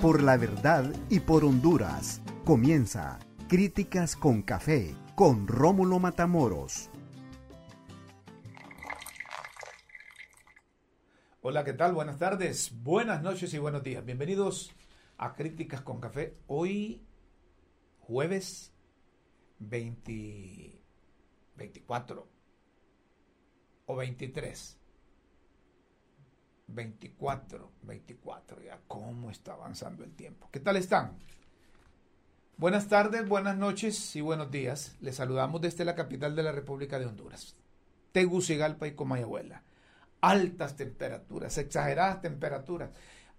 Por la verdad y por Honduras. Comienza Críticas con Café con Rómulo Matamoros. Hola, ¿qué tal? Buenas tardes, buenas noches y buenos días. Bienvenidos a Críticas con Café. Hoy, jueves 20, 24 o 23. 24, 24, ya cómo está avanzando el tiempo. ¿Qué tal están? Buenas tardes, buenas noches y buenos días. Les saludamos desde la capital de la República de Honduras, Tegucigalpa y Comayagüela. Altas temperaturas, exageradas temperaturas.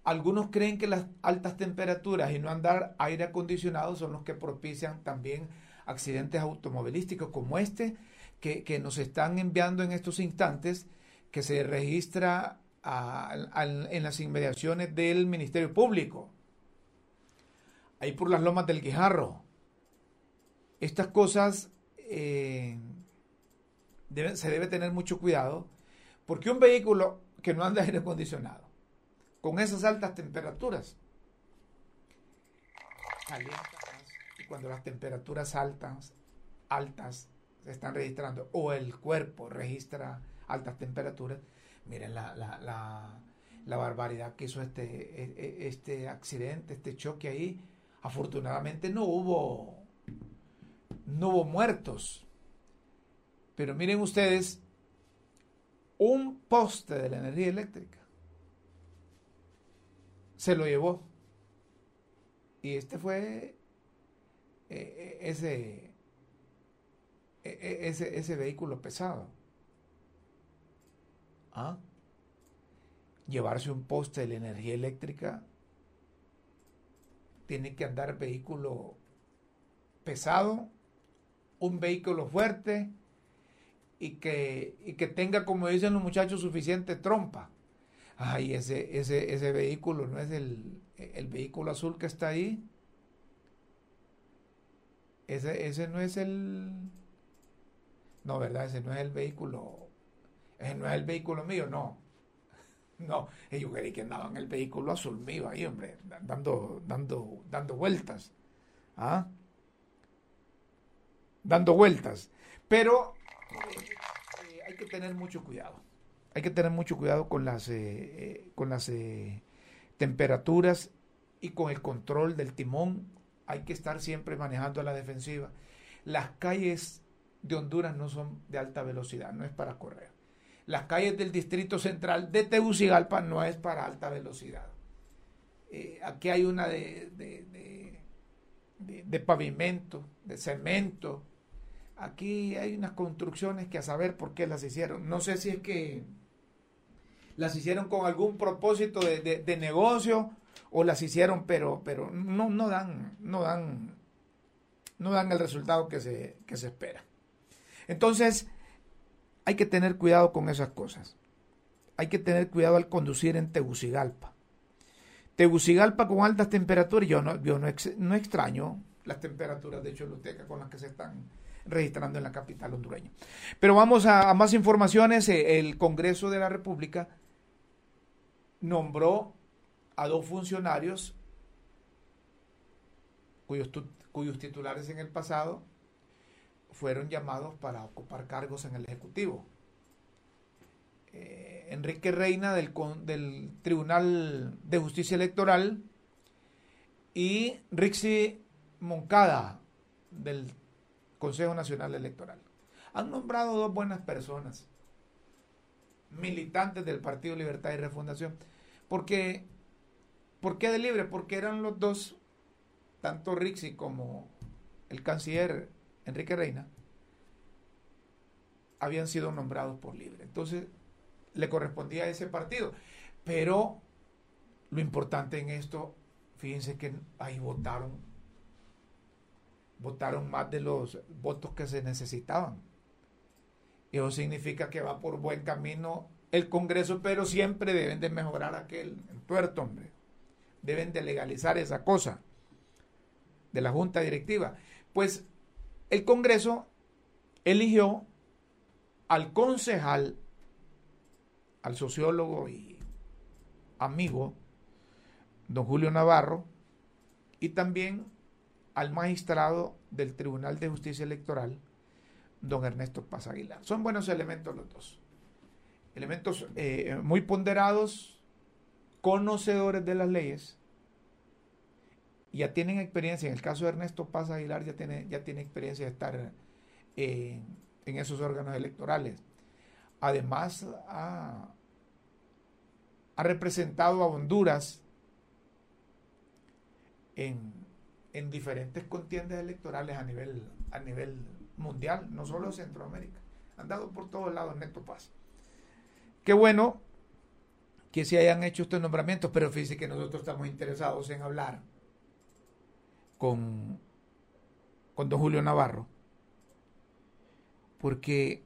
Algunos creen que las altas temperaturas y no andar aire acondicionado son los que propician también accidentes automovilísticos como este que, que nos están enviando en estos instantes, que se registra en las inmediaciones del Ministerio Público, ahí por las lomas del Guijarro. Estas cosas eh, se debe tener mucho cuidado, porque un vehículo que no anda aire acondicionado, con esas altas temperaturas, y cuando las temperaturas altas, altas se están registrando, o el cuerpo registra altas temperaturas, Miren la, la, la, barbaridad que hizo este, e, e, este accidente, este choque ahí. Afortunadamente no hubo, no hubo muertos. Pero miren ustedes, un poste de la energía eléctrica se lo llevó. Y este fue e, ese, ese, ese vehículo pesado. ¿Ah? Llevarse un poste de la energía eléctrica tiene que andar vehículo pesado, un vehículo fuerte y que, y que tenga, como dicen los muchachos, suficiente trompa. Ay, ese, ese, ese vehículo no es el, el vehículo azul que está ahí. Ese, ese no es el... No, ¿verdad? Ese no es el vehículo eh, no es el vehículo mío, no. No, ellos creí que andaban en el vehículo azul mío ahí, hombre, dando, dando, dando vueltas. ¿Ah? Dando vueltas. Pero eh, hay que tener mucho cuidado. Hay que tener mucho cuidado con las, eh, con las temperaturas y con el control del timón. Hay que estar siempre manejando a la defensiva. Las calles de Honduras no son de alta velocidad, no es para correr las calles del Distrito Central de Tegucigalpa no es para alta velocidad. Eh, aquí hay una de, de, pavimento, de cemento. Aquí hay unas construcciones que a saber por qué las hicieron. No sé si es que las hicieron con algún propósito de, negocio o las hicieron, pero, pero no, no dan, no dan, no dan el resultado que se, que se espera. Entonces, hay que tener cuidado con esas cosas. Hay que tener cuidado al conducir en Tegucigalpa. Tegucigalpa con altas temperaturas, yo no, yo no, extraño las temperaturas de Choluteca con las que se están registrando en la capital hondureña. Pero vamos a, más informaciones. Eh, el Congreso de la República nombró a dos funcionarios cuyos, cuyos titulares en el pasado fueron llamados para ocupar cargos en el Ejecutivo. Eh, Enrique Reina del, del, Tribunal de Justicia Electoral y Rixi Moncada del Consejo Nacional Electoral. Han nombrado dos buenas personas, militantes del Partido Libertad y Refundación. Porque, ¿Por qué de libre? Porque eran los dos, tanto Rixi como el canciller Enrique Reina, habían sido nombrados por libre. Entonces, le correspondía a ese partido. Pero lo importante en esto, fíjense que ahí votaron, votaron más de los votos que se necesitaban. Eso significa que va por buen camino el Congreso, pero siempre deben de mejorar aquel tuerto, hombre. Deben de legalizar esa cosa de la Junta Directiva. Pues el Congreso eligió al concejal, al sociólogo y amigo, don Julio Navarro, y también al magistrado del Tribunal de Justicia Electoral, don Ernesto Paz Aguilar. Son buenos elementos los dos. Elementos eh, muy ponderados, conocedores de las leyes, ya tienen experiencia. En el caso de Ernesto Paz Aguilar ya tiene, ya tiene experiencia de estar eh, en esos órganos electorales. Además, ha, ha representado a Honduras en, en, diferentes contiendas electorales a nivel, a nivel mundial, no solo Centroamérica. Han dado por todos lados Ernesto Paz. Qué bueno que se hayan hecho estos nombramientos, pero fíjense que nosotros estamos interesados en hablar con, con don Julio Navarro, porque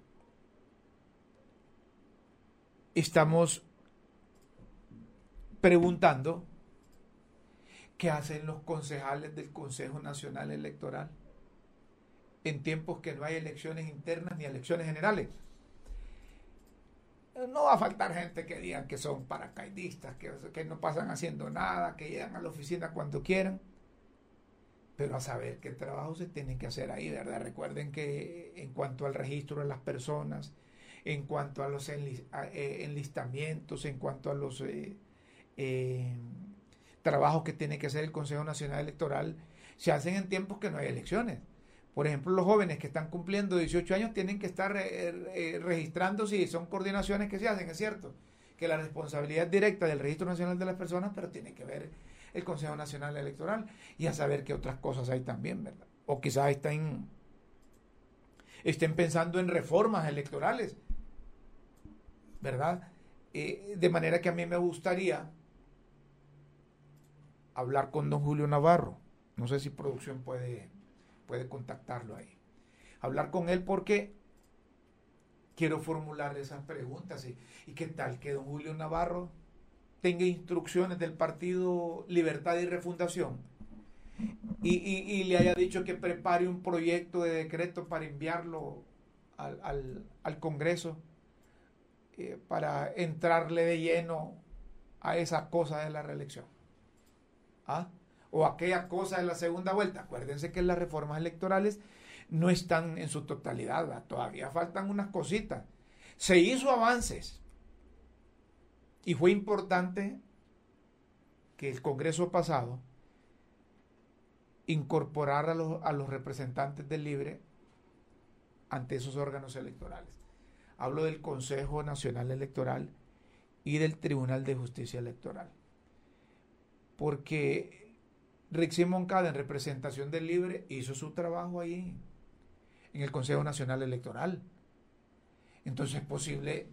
estamos preguntando qué hacen los concejales del Consejo Nacional Electoral en tiempos que no hay elecciones internas ni elecciones generales. No va a faltar gente que digan que son paracaidistas, que, que no pasan haciendo nada, que llegan a la oficina cuando quieran, pero a saber qué trabajo se tiene que hacer ahí, ¿verdad? Recuerden que en cuanto al registro de las personas, en cuanto a los eh, enlistamientos, en cuanto a los eh, eh, trabajos que tiene que hacer el Consejo Nacional Electoral, se hacen en tiempos que no hay elecciones. Por ejemplo, los jóvenes que están cumpliendo 18 años tienen que estar eh, registrando si son coordinaciones que se hacen, es cierto, que la responsabilidad directa del Registro Nacional de las Personas, pero tiene que ver el Consejo Nacional Electoral y a saber qué otras cosas hay también, ¿verdad? O quizás estén, estén pensando en reformas electorales, ¿verdad? Eh, de manera que a mí me gustaría hablar con don Julio Navarro. No sé si producción puede puede contactarlo ahí. Hablar con él porque quiero formular esas preguntas. ¿Y, y qué tal que don Julio Navarro tenga instrucciones del Partido Libertad y Refundación y, le haya dicho que prepare un proyecto de decreto para enviarlo al, Congreso eh, para entrarle de lleno a esa cosa de la reelección? ¿Ah? o aquella cosa de la segunda vuelta. Acuérdense que las reformas electorales no están en su totalidad, todavía faltan unas cositas. Se hizo avances y fue importante que el Congreso pasado incorporara a los, a los representantes del Libre ante esos órganos electorales. Hablo del Consejo Nacional Electoral y del Tribunal de Justicia Electoral. Porque Rixi Moncada, en representación del Libre, hizo su trabajo ahí, en el Consejo Nacional Electoral. Entonces es posible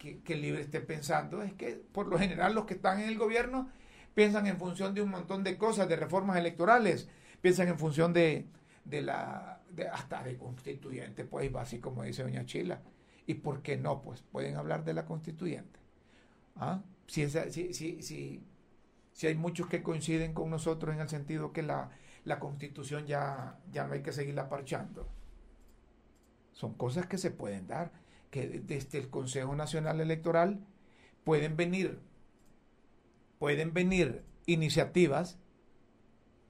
que, el Libre esté pensando, es que por lo general los que están en el gobierno piensan en función de un montón de cosas, de reformas electorales, piensan en función de, la, hasta de constituyente, pues así como dice doña Chila. ¿Y por qué no? Pues pueden hablar de la constituyente. ¿Ah? Si, esa, si, si, si, hay muchos que coinciden con nosotros en el sentido que la, constitución ya, ya no hay que seguirla parchando. Son cosas que se pueden dar, que desde el Consejo Nacional Electoral pueden venir, pueden venir iniciativas,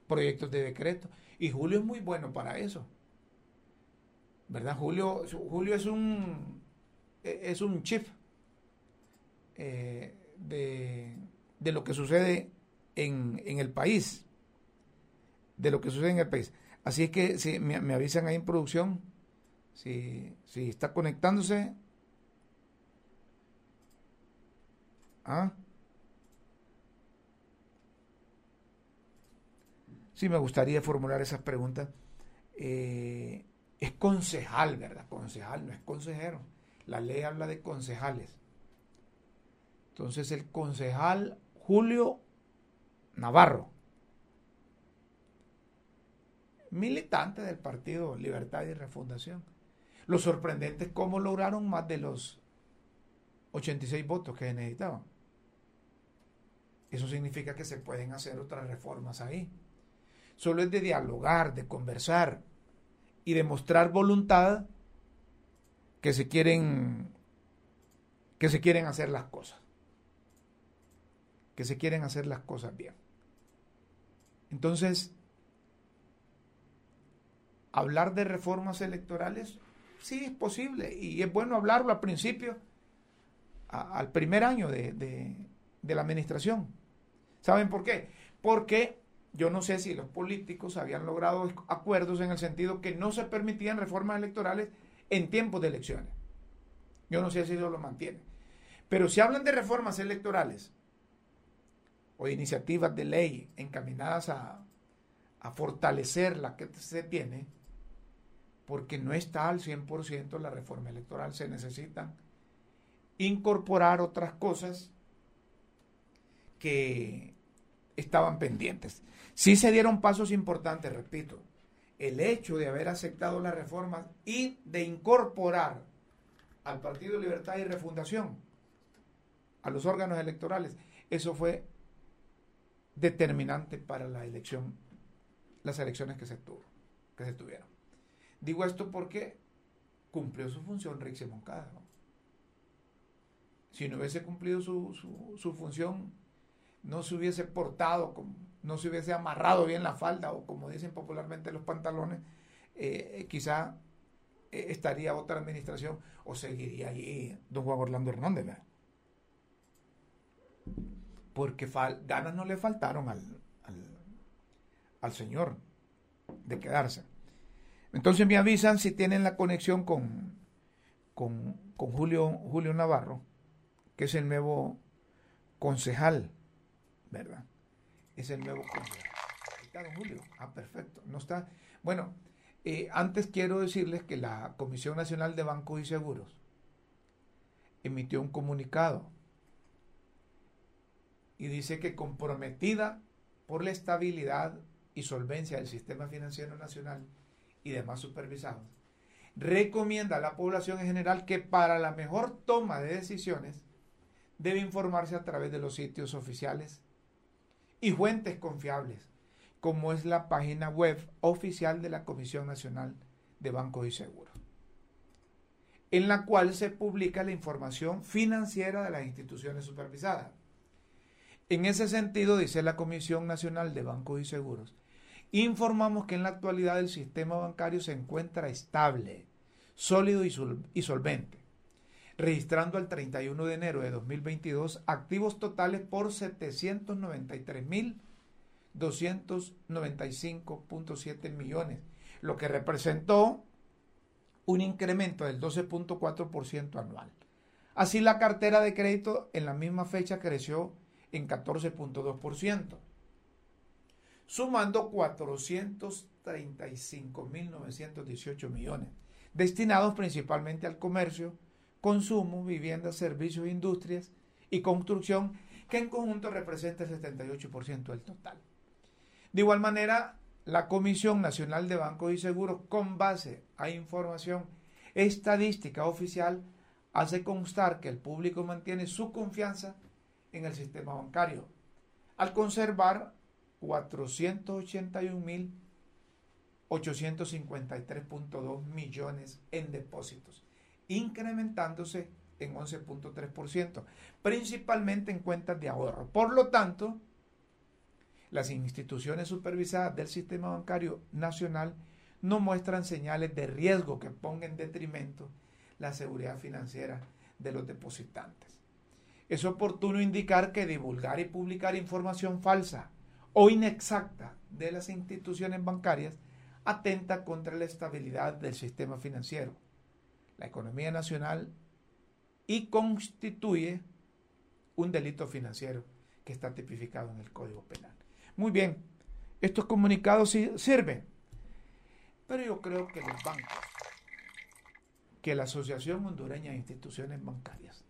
proyectos de decreto, y Julio es muy bueno para eso. ¿Verdad? Julio, Julio es un es un chief eh, de de lo que sucede en, el país. De lo que sucede en el país. Así es que si me, avisan ahí en producción, si, si está conectándose. ¿Ah? Sí, me gustaría formular esas preguntas. Eh, es concejal, ¿verdad? Concejal, no es consejero. La ley habla de concejales. Entonces el concejal Julio Navarro, militante del Partido Libertad y Refundación. Lo sorprendente es cómo lograron más de los 86 votos que necesitaban. Eso significa que se pueden hacer otras reformas ahí. Solo es de dialogar, de conversar y de mostrar voluntad que se quieren que se quieren hacer las cosas. Que se quieren hacer las cosas bien. Entonces, hablar de reformas electorales, sí es posible y es bueno hablarlo al principio, al primer año de, de la administración. ¿Saben por qué? Porque yo no sé si los políticos habían logrado acuerdos en el sentido que no se permitían reformas electorales en tiempos de elecciones. Yo no sé si eso lo mantiene. Pero si hablan de reformas electorales o iniciativas de ley encaminadas a, a fortalecer la que se tiene, porque no está al 100% la reforma electoral, se necesitan incorporar otras cosas que estaban pendientes. Sí se dieron pasos importantes, repito. El hecho de haber aceptado las reformas y de incorporar al Partido Libertad y Refundación a los órganos electorales, eso fue determinante para la elección, las elecciones que se, tuvo, que se tuvieron. Digo esto porque cumplió su función Rixi Moncada. Si no hubiese cumplido su, su, su función, no se hubiese portado, no se hubiese amarrado bien la falda o como dicen popularmente los pantalones, eh, quizá eh, estaría otra administración o seguiría allí don Juan Orlando Hernández. Porque ganas no le faltaron al, al, señor de quedarse. Entonces me avisan si tienen la conexión con, con, con Julio, Julio Navarro, que es el nuevo concejal ¿verdad? Es el nuevo Ahí está, don Julio. Ah, perfecto. No está. Bueno, eh, antes quiero decirles que la Comisión Nacional de Bancos y Seguros emitió un comunicado y dice que comprometida por la estabilidad y solvencia del sistema financiero nacional y demás supervisados, recomienda a la población en general que para la mejor toma de decisiones debe informarse a través de los sitios oficiales y fuentes confiables, como es la página web oficial de la Comisión Nacional de Bancos y Seguros, en la cual se publica la información financiera de las instituciones supervisadas. En ese sentido, dice la Comisión Nacional de Bancos y Seguros, informamos que en la actualidad el sistema bancario se encuentra estable, sólido y solvente registrando al 31 de enero de 2022 activos totales por 793.295.7 millones, lo que representó un incremento del 12.4% anual. Así la cartera de crédito en la misma fecha creció en 14.2%, sumando 435.918 millones, destinados principalmente al comercio, consumo, vivienda, servicios, industrias y construcción, que en conjunto representa el 78% del total. De igual manera, la Comisión Nacional de Bancos y Seguros, con base a información estadística oficial, hace constar que el público mantiene su confianza en el sistema bancario, al conservar 481.853.2 millones en depósitos incrementándose en 11.3%, principalmente en cuentas de ahorro. Por lo tanto, las instituciones supervisadas del sistema bancario nacional no muestran señales de riesgo que pongan en detrimento la seguridad financiera de los depositantes. Es oportuno indicar que divulgar y publicar información falsa o inexacta de las instituciones bancarias atenta contra la estabilidad del sistema financiero la economía nacional y constituye un delito financiero que está tipificado en el Código Penal. Muy bien, estos comunicados sirven, pero yo creo que los bancos, que la Asociación Hondureña de Instituciones Bancarias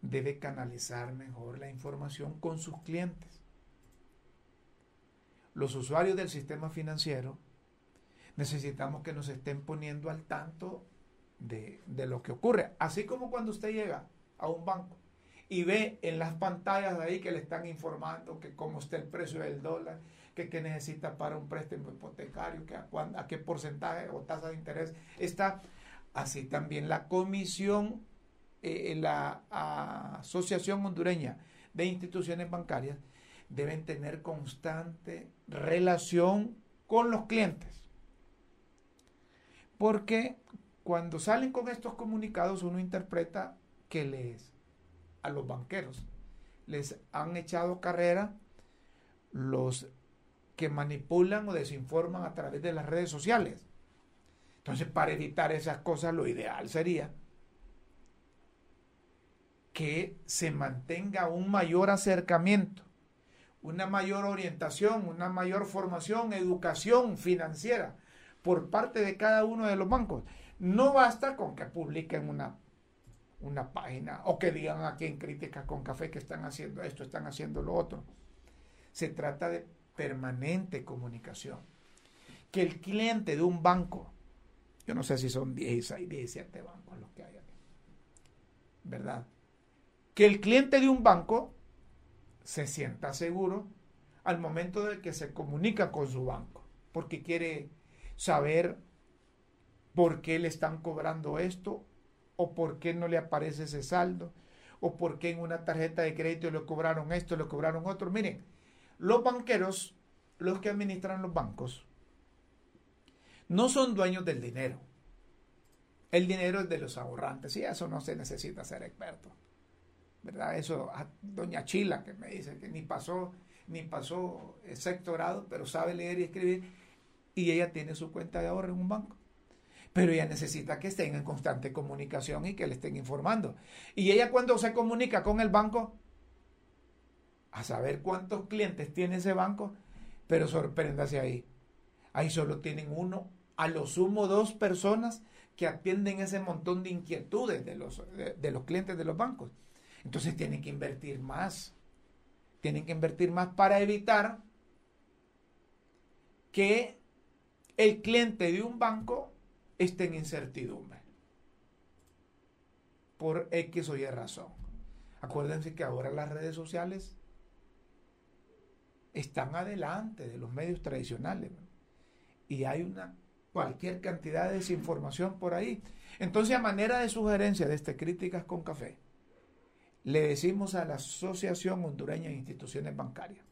debe canalizar mejor la información con sus clientes. Los usuarios del sistema financiero necesitamos que nos estén poniendo al tanto de, lo que ocurre. Así como cuando usted llega a un banco y ve en las pantallas de ahí que le están informando que cómo está el precio del dólar, que qué necesita para un préstamo hipotecario, que a, a, qué porcentaje o tasa de interés está. Así también la comisión, eh, la Asociación Hondureña de Instituciones Bancarias deben tener constante relación con los clientes. Porque cuando salen con estos comunicados uno interpreta que les a los banqueros les han echado carrera los que manipulan o desinforman a través de las redes sociales. Entonces, para evitar esas cosas, lo ideal sería que se mantenga un mayor acercamiento, una mayor orientación, una mayor formación, educación financiera por parte de cada uno de los bancos. No basta con que publiquen una, una página o que digan aquí en Críticas con Café que están haciendo esto, están haciendo lo otro. Se trata de permanente comunicación. Que el cliente de un banco, yo no sé si son 16, 17 bancos los que hay aquí, ¿verdad? Que el cliente de un banco se sienta seguro al momento de que se comunica con su banco, porque quiere saber por qué le están cobrando esto o por qué no le aparece ese saldo o por qué en una tarjeta de crédito le cobraron esto, le cobraron otro. Miren, los banqueros, los que administran los bancos, no son dueños del dinero. El dinero es de los ahorrantes y eso no se necesita ser experto. ¿Verdad? Eso, doña Chila que me dice que ni pasó, ni pasó sexto grado, pero sabe leer y escribir y ella tiene su cuenta de ahorro en un banco pero ella necesita que estén en constante comunicación y que le estén informando. Y ella cuando se comunica con el banco, a saber cuántos clientes tiene ese banco, pero sorpréndase ahí. Ahí solo tienen uno, a lo sumo dos personas que atienden ese montón de inquietudes de los, de los clientes de los bancos. Entonces tienen que invertir más. Tienen que invertir más para evitar que el cliente de un banco esté en incertidumbre. Por X o Y razón. Acuérdense que ahora las redes sociales están adelante de los medios tradicionales. Y hay una cualquier cantidad de desinformación por ahí. Entonces, a manera de sugerencia de este Críticas con Café, le decimos a la Asociación Hondureña de Instituciones Bancarias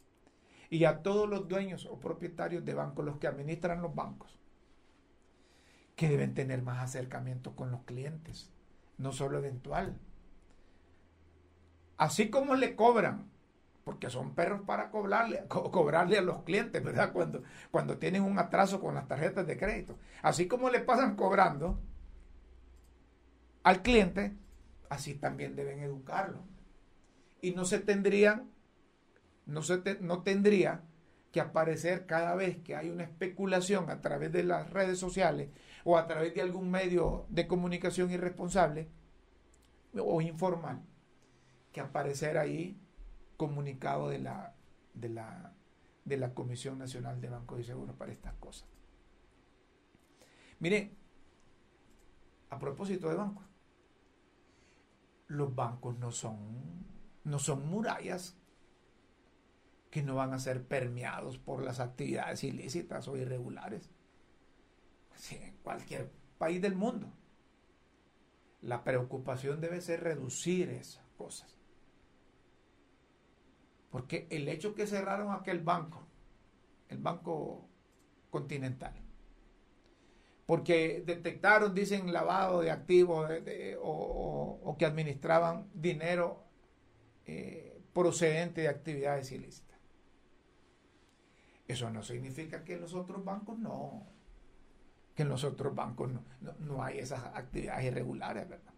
y a todos los dueños o propietarios de bancos, los que administran los bancos, que deben tener más acercamiento con los clientes, no solo eventual. Así como le cobran, porque son perros para cobrarle, cobrarle a los clientes, ¿verdad? Cuando, cuando tienen un atraso con las tarjetas de crédito. Así como le pasan cobrando al cliente, así también deben educarlo. Y no se tendrían, no, se no tendría que aparecer cada vez que hay una especulación a través de las redes sociales o a través de algún medio de comunicación irresponsable o informal, que aparecer ahí comunicado de la, de la, de la Comisión Nacional de Bancos y Seguros para estas cosas. Mire, a propósito de bancos, los bancos no son, no son murallas que no van a ser permeados por las actividades ilícitas o irregulares. en cualquier país del mundo. La preocupación debe ser reducir esas cosas. Porque el hecho que cerraron aquel banco, el Banco Continental, porque detectaron, dicen, lavado de activos o, que administraban dinero eh, procedente de actividades ilícitas. Eso no significa que en los otros bancos no, que en los otros bancos no, hay esas actividades irregulares, ¿verdad?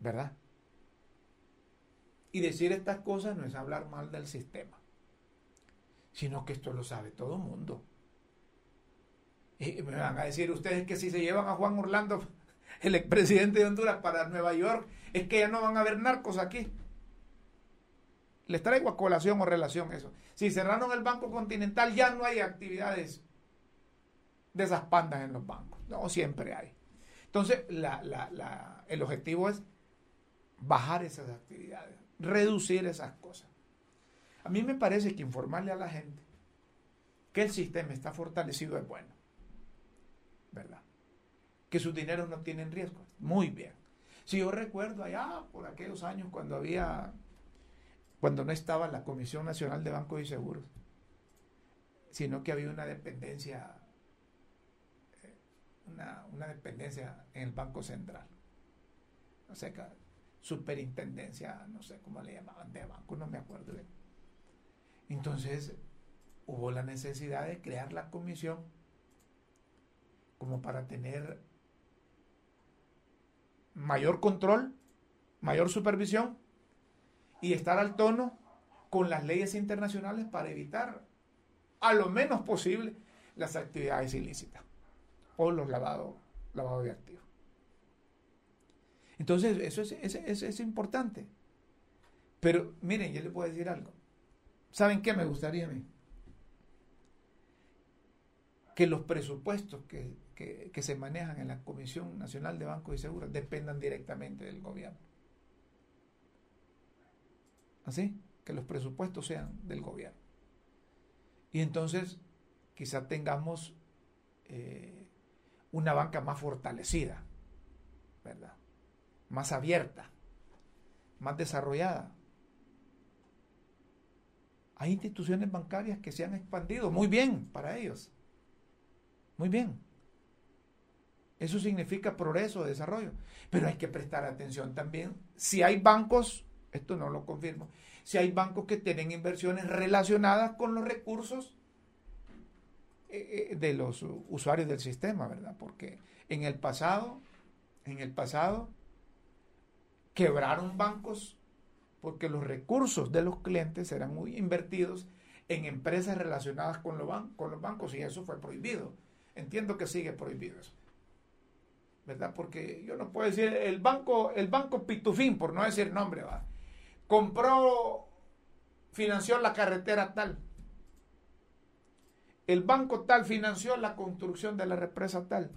¿Verdad? Y decir estas cosas no es hablar mal del sistema, sino que esto lo sabe todo el mundo. Y me van a decir ustedes que si se llevan a Juan Orlando, el expresidente de Honduras, para Nueva York, es que ya no van a haber narcos aquí. Les traigo a colación o relación eso. Si cerraron el Banco Continental, ya no hay actividades de esas pandas en los bancos. No, siempre hay. Entonces, el objetivo es bajar esas actividades, reducir esas cosas. A mí me parece que informarle a la gente que el sistema está fortalecido es bueno. Que sus dineros no tienen riesgo. Muy bien. Si yo recuerdo allá por aquellos años cuando había, cuando no estaba la Comisión Nacional de Bancos y Seguros, sino que había una dependencia, eh, una, una dependencia en el Banco Central. No sé, superintendencia, no sé cómo le llamaban, de banco, no me acuerdo bien. Entonces, hubo la necesidad de crear la comisión como para tener mayor control, mayor supervisión y estar al tono con las leyes internacionales para evitar a lo menos posible las actividades ilícitas o los lavados lavado de activos. Entonces, eso es, es, importante. Pero miren, yo le puedo decir algo. ¿Saben qué me gustaría a mí? Que los presupuestos que, que se manejan en la Comisión Nacional de Bancos y Seguros dependan directamente del gobierno. Así, que los presupuestos sean del gobierno. Y entonces quizá tengamos eh, una banca más fortalecida, ¿verdad? Más abierta, más desarrollada. Hay instituciones bancarias que se han expandido muy bien para ellos. Muy bien. Eso significa progreso, desarrollo. Pero hay que prestar atención también. Si hay bancos, esto no lo confirmo, si hay bancos que tienen inversiones relacionadas con los recursos eh, eh, de los usuarios del sistema, ¿verdad? Porque en el pasado, en el pasado, quebraron bancos porque los recursos de los clientes eran muy invertidos en empresas relacionadas con, con los bancos y eso fue prohibido. Entiendo que sigue prohibido eso. ¿Verdad? Porque yo no puedo decir, el banco, el banco Pitufín, por no decir nombre, ¿va? compró, financió la carretera tal. El banco tal financió la construcción de la represa tal.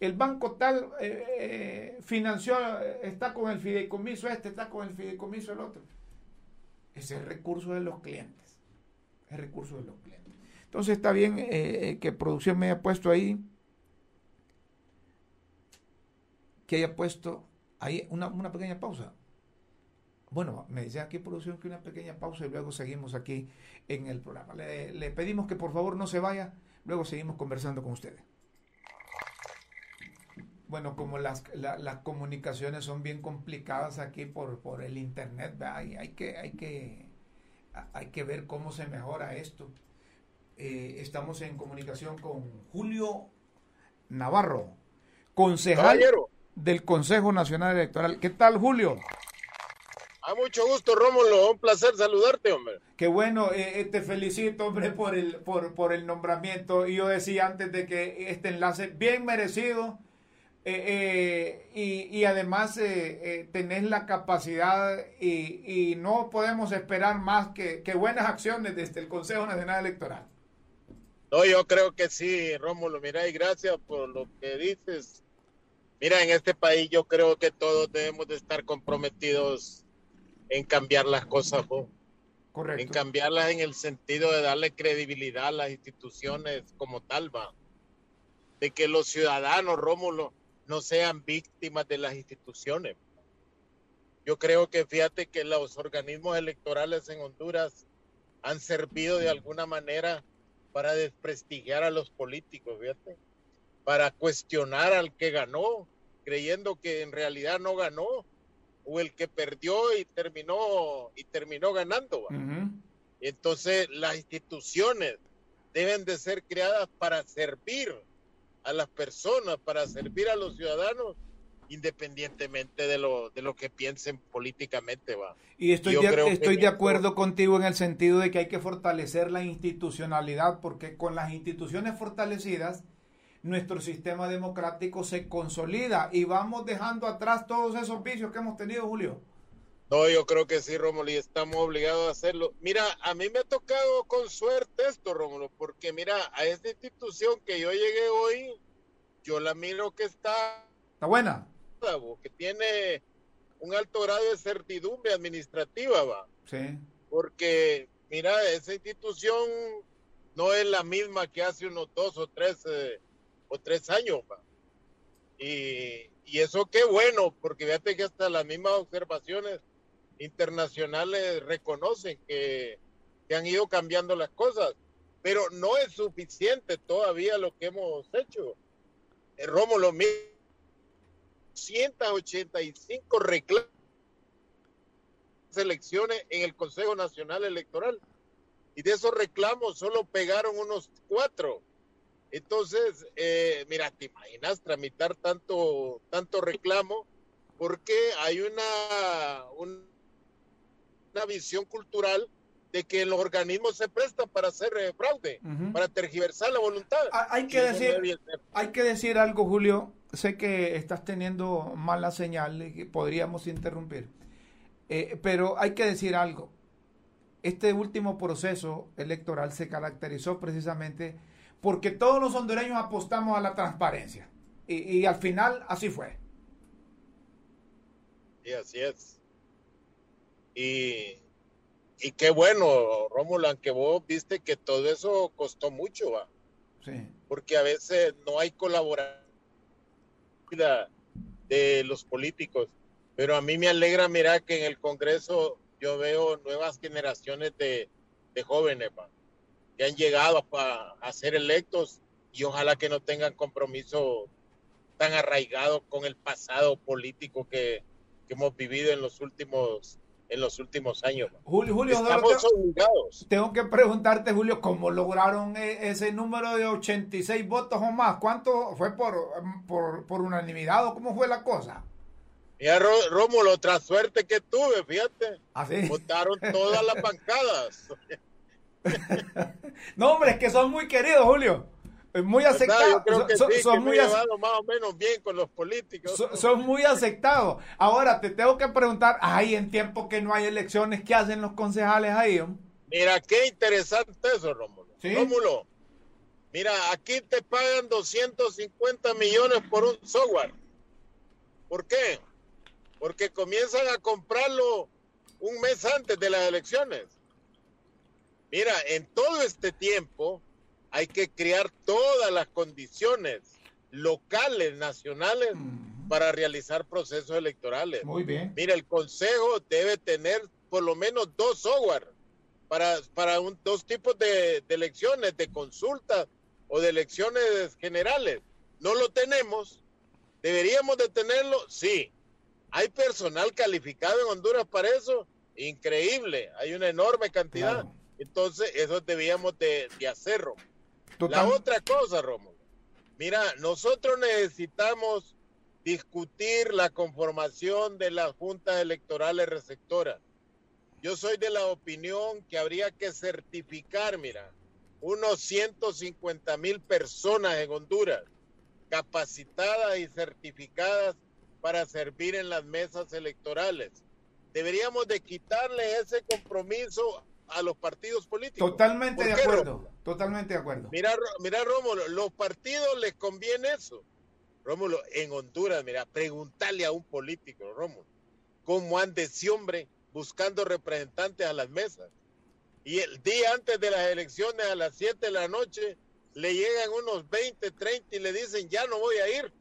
El banco tal eh, eh, financió, está con el fideicomiso este, está con el fideicomiso el otro. Es el recurso de los clientes. El recurso de los clientes. Entonces está bien eh, que producción me haya puesto ahí que haya puesto ahí una, pequeña pausa. Bueno, me dice aquí producción que una pequeña pausa y luego seguimos aquí en el programa. Le, pedimos que por favor no se vaya, luego seguimos conversando con ustedes. Bueno, como las, las comunicaciones son bien complicadas aquí por, por el internet, hay, hay, que, hay, que, hay que ver cómo se mejora esto. Eh, estamos en comunicación con Julio Navarro, concejal del Consejo Nacional Electoral. ¿Qué tal, Julio? A mucho gusto, Rómulo. Un placer saludarte, hombre. Qué bueno, eh, eh, te felicito, hombre, por el, por, por, el nombramiento. Y yo decía antes de que este enlace, bien merecido. Eh, y, y, además tenés la capacidad y, y, no podemos esperar más que, que, buenas acciones desde el Consejo Nacional Electoral. No, yo creo que sí, Rómulo. Mira, y gracias por lo que dices Mira, en este país yo creo que todos debemos de estar comprometidos en cambiar las cosas, Correcto. En cambiarlas en el sentido de darle credibilidad a las instituciones como tal, va. De que los ciudadanos, Rómulo, no sean víctimas de las instituciones. Yo creo que fíjate que los organismos electorales en Honduras han servido de alguna manera para desprestigiar a los políticos, fíjate, para cuestionar al que ganó, creyendo que en realidad no ganó o el que perdió y terminó y terminó ganando. Entonces las instituciones deben de ser creadas para servir a las personas, para servir a los ciudadanos independientemente de lo, de lo que piensen políticamente. Va. Y estoy, de, estoy de acuerdo contigo en el sentido de que hay que fortalecer la institucionalidad, porque con las instituciones fortalecidas nuestro sistema democrático se consolida y vamos dejando atrás todos esos vicios que hemos tenido, Julio. No, yo creo que sí, Rómulo, y estamos obligados a hacerlo. Mira, a mí me ha tocado con suerte esto, Rómulo, porque mira, a esta institución que yo llegué hoy, yo la miro que está... Está buena. Que tiene un alto grado de certidumbre administrativa, va. Sí. Porque, mira, esa institución no es la misma que hace unos dos o tres, eh, o tres años. Y, y eso qué bueno, porque fíjate que hasta las mismas observaciones internacionales reconocen que, han ido cambiando las cosas, pero no es suficiente todavía lo que hemos hecho. Eh, Rómulo, 185 reclamos elecciones en el Consejo Nacional Electoral y de esos reclamos solo pegaron unos cuatro. Entonces, eh, mira, te imaginas tramitar tanto, tanto reclamo porque hay una, una visión cultural de que los organismos se prestan para hacer eh, fraude, para tergiversar la voluntad. Ah, hay que, decir, hay que decir algo, Julio. Sé que estás teniendo mala señal y que podríamos interrumpir. Eh, pero hay que decir algo. Este último proceso electoral se caracterizó precisamente porque todos los hondureños apostamos a la transparencia. Y, y al final así fue. Y así es. Y, y qué bueno, Rómulo, aunque vos viste que todo eso costó mucho, va. Sí. Porque a veces no hay colaboración de los políticos. Pero a mí me alegra mirar que en el Congreso yo veo nuevas generaciones de, jóvenes que han llegado a, a, ser electos y ojalá que no tengan compromiso tan arraigado con el pasado político que, que hemos vivido en los últimos en los últimos años. Julio, Julio Estamos obligados. Tengo que preguntarte, Julio, ¿cómo lograron e, ese número de 86 votos o más? ¿Cuánto fue por, por, por unanimidad o cómo fue la cosa? Mira, Rómulo, otra suerte que tuve, fíjate. ¿Ah, Votaron todas las bancadas. no, hombre, es que son muy queridos, Julio muy aceptados. son, muy más o menos bien con los políticos. Son, muy aceptados. Ahora te tengo que preguntar, ay, en tiempo que no hay elecciones, ¿qué hacen los concejales ahí? Mira, qué interesante eso, Rómulo. Rómulo, mira, aquí te pagan 250 millones por un software. ¿Por qué? Porque comienzan a comprarlo un mes antes de las elecciones. Mira, en todo este tiempo, hay que crear todas las condiciones locales, nacionales, para realizar procesos electorales. Muy bien. Mira, el Consejo debe tener por lo menos dos software para, para dos tipos de, elecciones, de consultas o de elecciones generales. No lo tenemos. ¿Deberíamos de tenerlo? Sí. ¿Hay personal calificado en Honduras para eso? Increíble. Hay una enorme cantidad. Entonces, eso debíamos de. La otra cosa, Romo, mira, nosotros necesitamos discutir la conformación de las juntas electorales receptoras. Yo soy de la opinión que habría que certificar, mira, unos 150 mil personas en Honduras capacitadas y certificadas para servir en las mesas electorales. Deberíamos de quitarle ese compromiso a los partidos políticos. Totalmente de acuerdo, totalmente de acuerdo. Mira, mira, Rómulo, los partidos les conviene eso. Rómulo, en Honduras, mira, preguntarle a un político, Rómulo, cómo anda ese hombre buscando representantes a las mesas. Y el día antes de las elecciones, a las 7 de la noche, le llegan unos 20, 30 y le dicen, ya no voy a ir.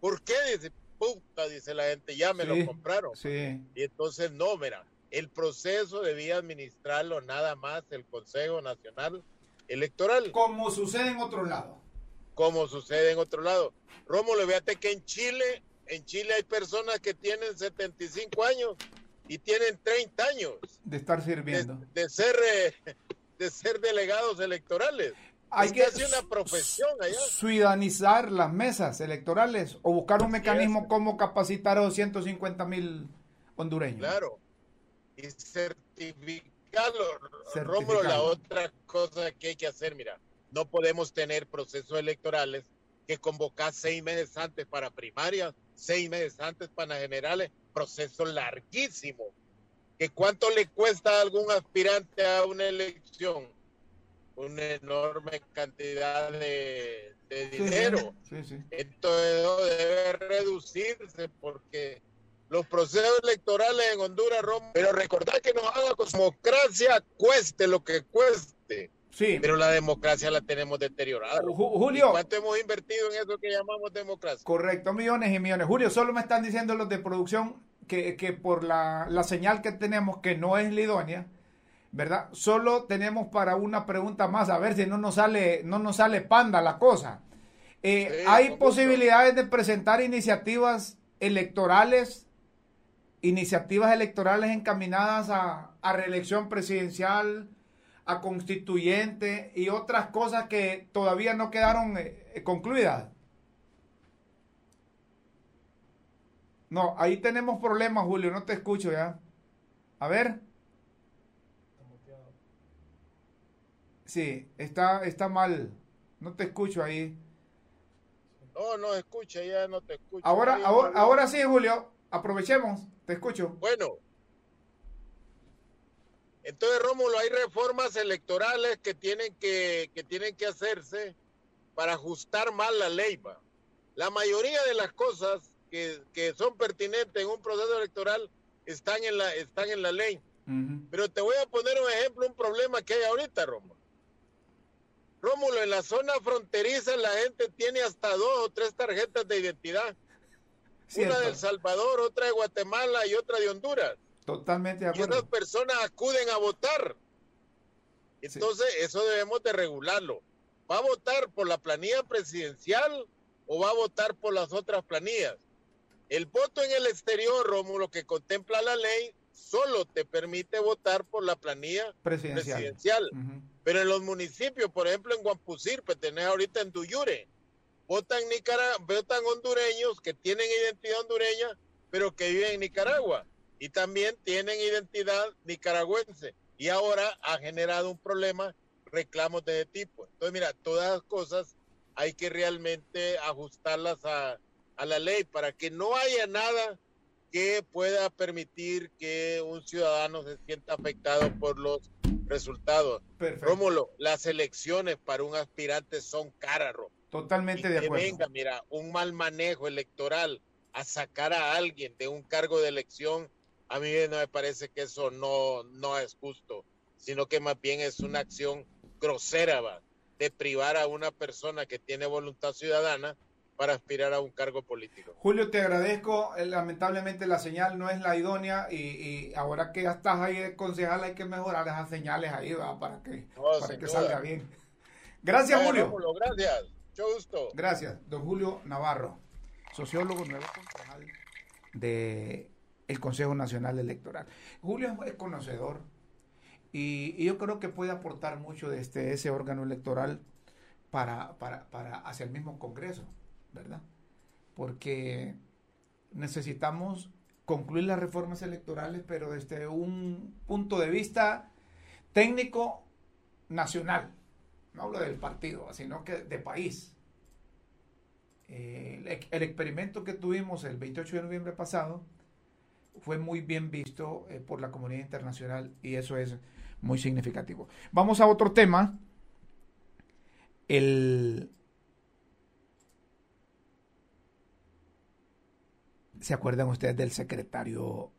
¿Por qué? Dice, puta, dice la gente, ya me lo compraron. Sí. Y entonces, no, mira, el proceso debía administrarlo nada más el Consejo Nacional Electoral. Como sucede en otro lado. Como sucede en otro lado. Rómulo, fíjate que en Chile, en Chile hay personas que tienen 75 años y tienen 30 años. De estar sirviendo. De, ser, eh, de ser delegados electorales. Hay que hacer una profesión allá. Ciudadanizar las mesas electorales o buscar un mecanismo como capacitar a 250 mil hondureños. Claro y certificarlo. Rómulo, la otra cosa que hay que hacer, mira, no podemos tener procesos electorales que convocar seis meses antes para primarias, seis meses antes para generales, proceso larguísimo que cuánto le cuesta a algún aspirante a una elección. Una enorme cantidad de, dinero. Entonces debe reducirse porque los procesos electorales en Honduras rompen. Pero recordar que nos haga democracia cueste lo que cueste. Sí. Pero la democracia la tenemos deteriorada. Julio. ¿Cuánto hemos invertido en eso que llamamos democracia? Correcto, millones y millones. Julio, solo me están diciendo los de producción que, que por la, la, señal que tenemos, que no es la idónea, ¿verdad? Solo tenemos para una pregunta más, a ver si no nos sale, no nos sale panda la cosa. Eh, ¿Hay posibilidades de presentar iniciativas electorales, iniciativas electorales encaminadas a, a reelección presidencial, a constituyente y otras cosas que todavía no quedaron eh, concluidas? No, ahí tenemos problemas, Julio, no te escucho ya. A ver. Sí, está, está mal. No te escucho ahí. No, no escucha, ya no te escucho. Ahora, ahora, ahora sí, Julio. Aprovechemos, te escucho. Bueno. Entonces, Rómulo, hay reformas electorales que tienen que, que tienen que hacerse para ajustar mal la ley. La mayoría de las cosas que, son pertinentes en un proceso electoral están en la, están en la ley. Pero te voy a poner un ejemplo, un problema que hay ahorita, Rómulo. Rómulo, en la zona fronteriza la gente tiene hasta dos o tres tarjetas de identidad. Una de El Salvador, otra de Guatemala y otra de Honduras. Totalmente de acuerdo. Y esas personas acuden a votar. Entonces, eso debemos de regularlo. ¿Va a votar por la planilla presidencial o va a votar por las otras planillas? El voto en el exterior, Rómulo, que contempla la ley, solo te permite votar por la planilla presidencial. Pero en los municipios, por ejemplo en Guampusirpe, tenés ahorita en Duyure, votan, votan hondureños que tienen identidad hondureña, pero que viven en Nicaragua. Y también tienen identidad nicaragüense. Y ahora ha generado un problema, reclamos de ese tipo. Entonces, mira, todas las cosas hay que realmente ajustarlas a, a la ley para que no haya nada que pueda permitir que un ciudadano se sienta afectado por los resultados. Rómulo, las elecciones para un aspirante son caras, Totalmente de acuerdo. Que venga, mira, un mal manejo electoral a sacar a alguien de un cargo de elección, a mí no me parece que eso no, no es justo, sino que más bien es una acción grosera, ¿va? de privar a una persona que tiene voluntad ciudadana para aspirar a un cargo político. Julio, te agradezco. Eh, lamentablemente la señal no es la idónea y, ahora que ya estás ahí de concejal hay que mejorar esas señales ahí para que, para que salga bien. Gracias, Julio. Gracias. Gracias. Don Julio Navarro, sociólogo nuevo concejal de el Consejo Nacional Electoral. Julio es conocedor y, yo creo que puede aportar mucho de este, ese órgano electoral para, para, para hacia el mismo Congreso. ¿verdad? Porque necesitamos concluir las reformas electorales, pero desde un punto de vista técnico nacional. No hablo del partido, sino que de país. Eh, el, experimento que tuvimos el 28 de noviembre pasado fue muy bien visto eh, por la comunidad internacional y eso es muy significativo. Vamos a otro tema. El, ¿Se acuerdan ustedes del secretario,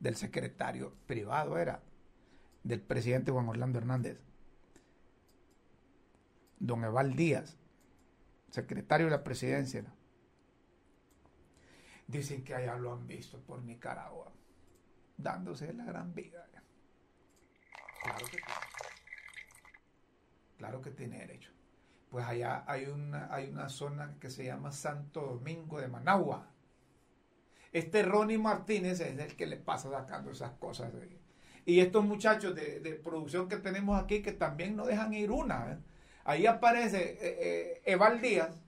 del secretario privado era, del presidente Juan Orlando Hernández? Don Eval Díaz, secretario de la presidencia. Dicen que allá lo han visto por Nicaragua, dándose la gran vida. Claro que tiene. Claro que tiene derecho. Pues allá hay una, hay una zona que se llama Santo Domingo de Managua este Ronnie Martínez es el que le pasa sacando esas cosas. Y estos muchachos de, producción que tenemos aquí que también no dejan ir una. ¿eh? Ahí aparece eh, eh, Eval Díaz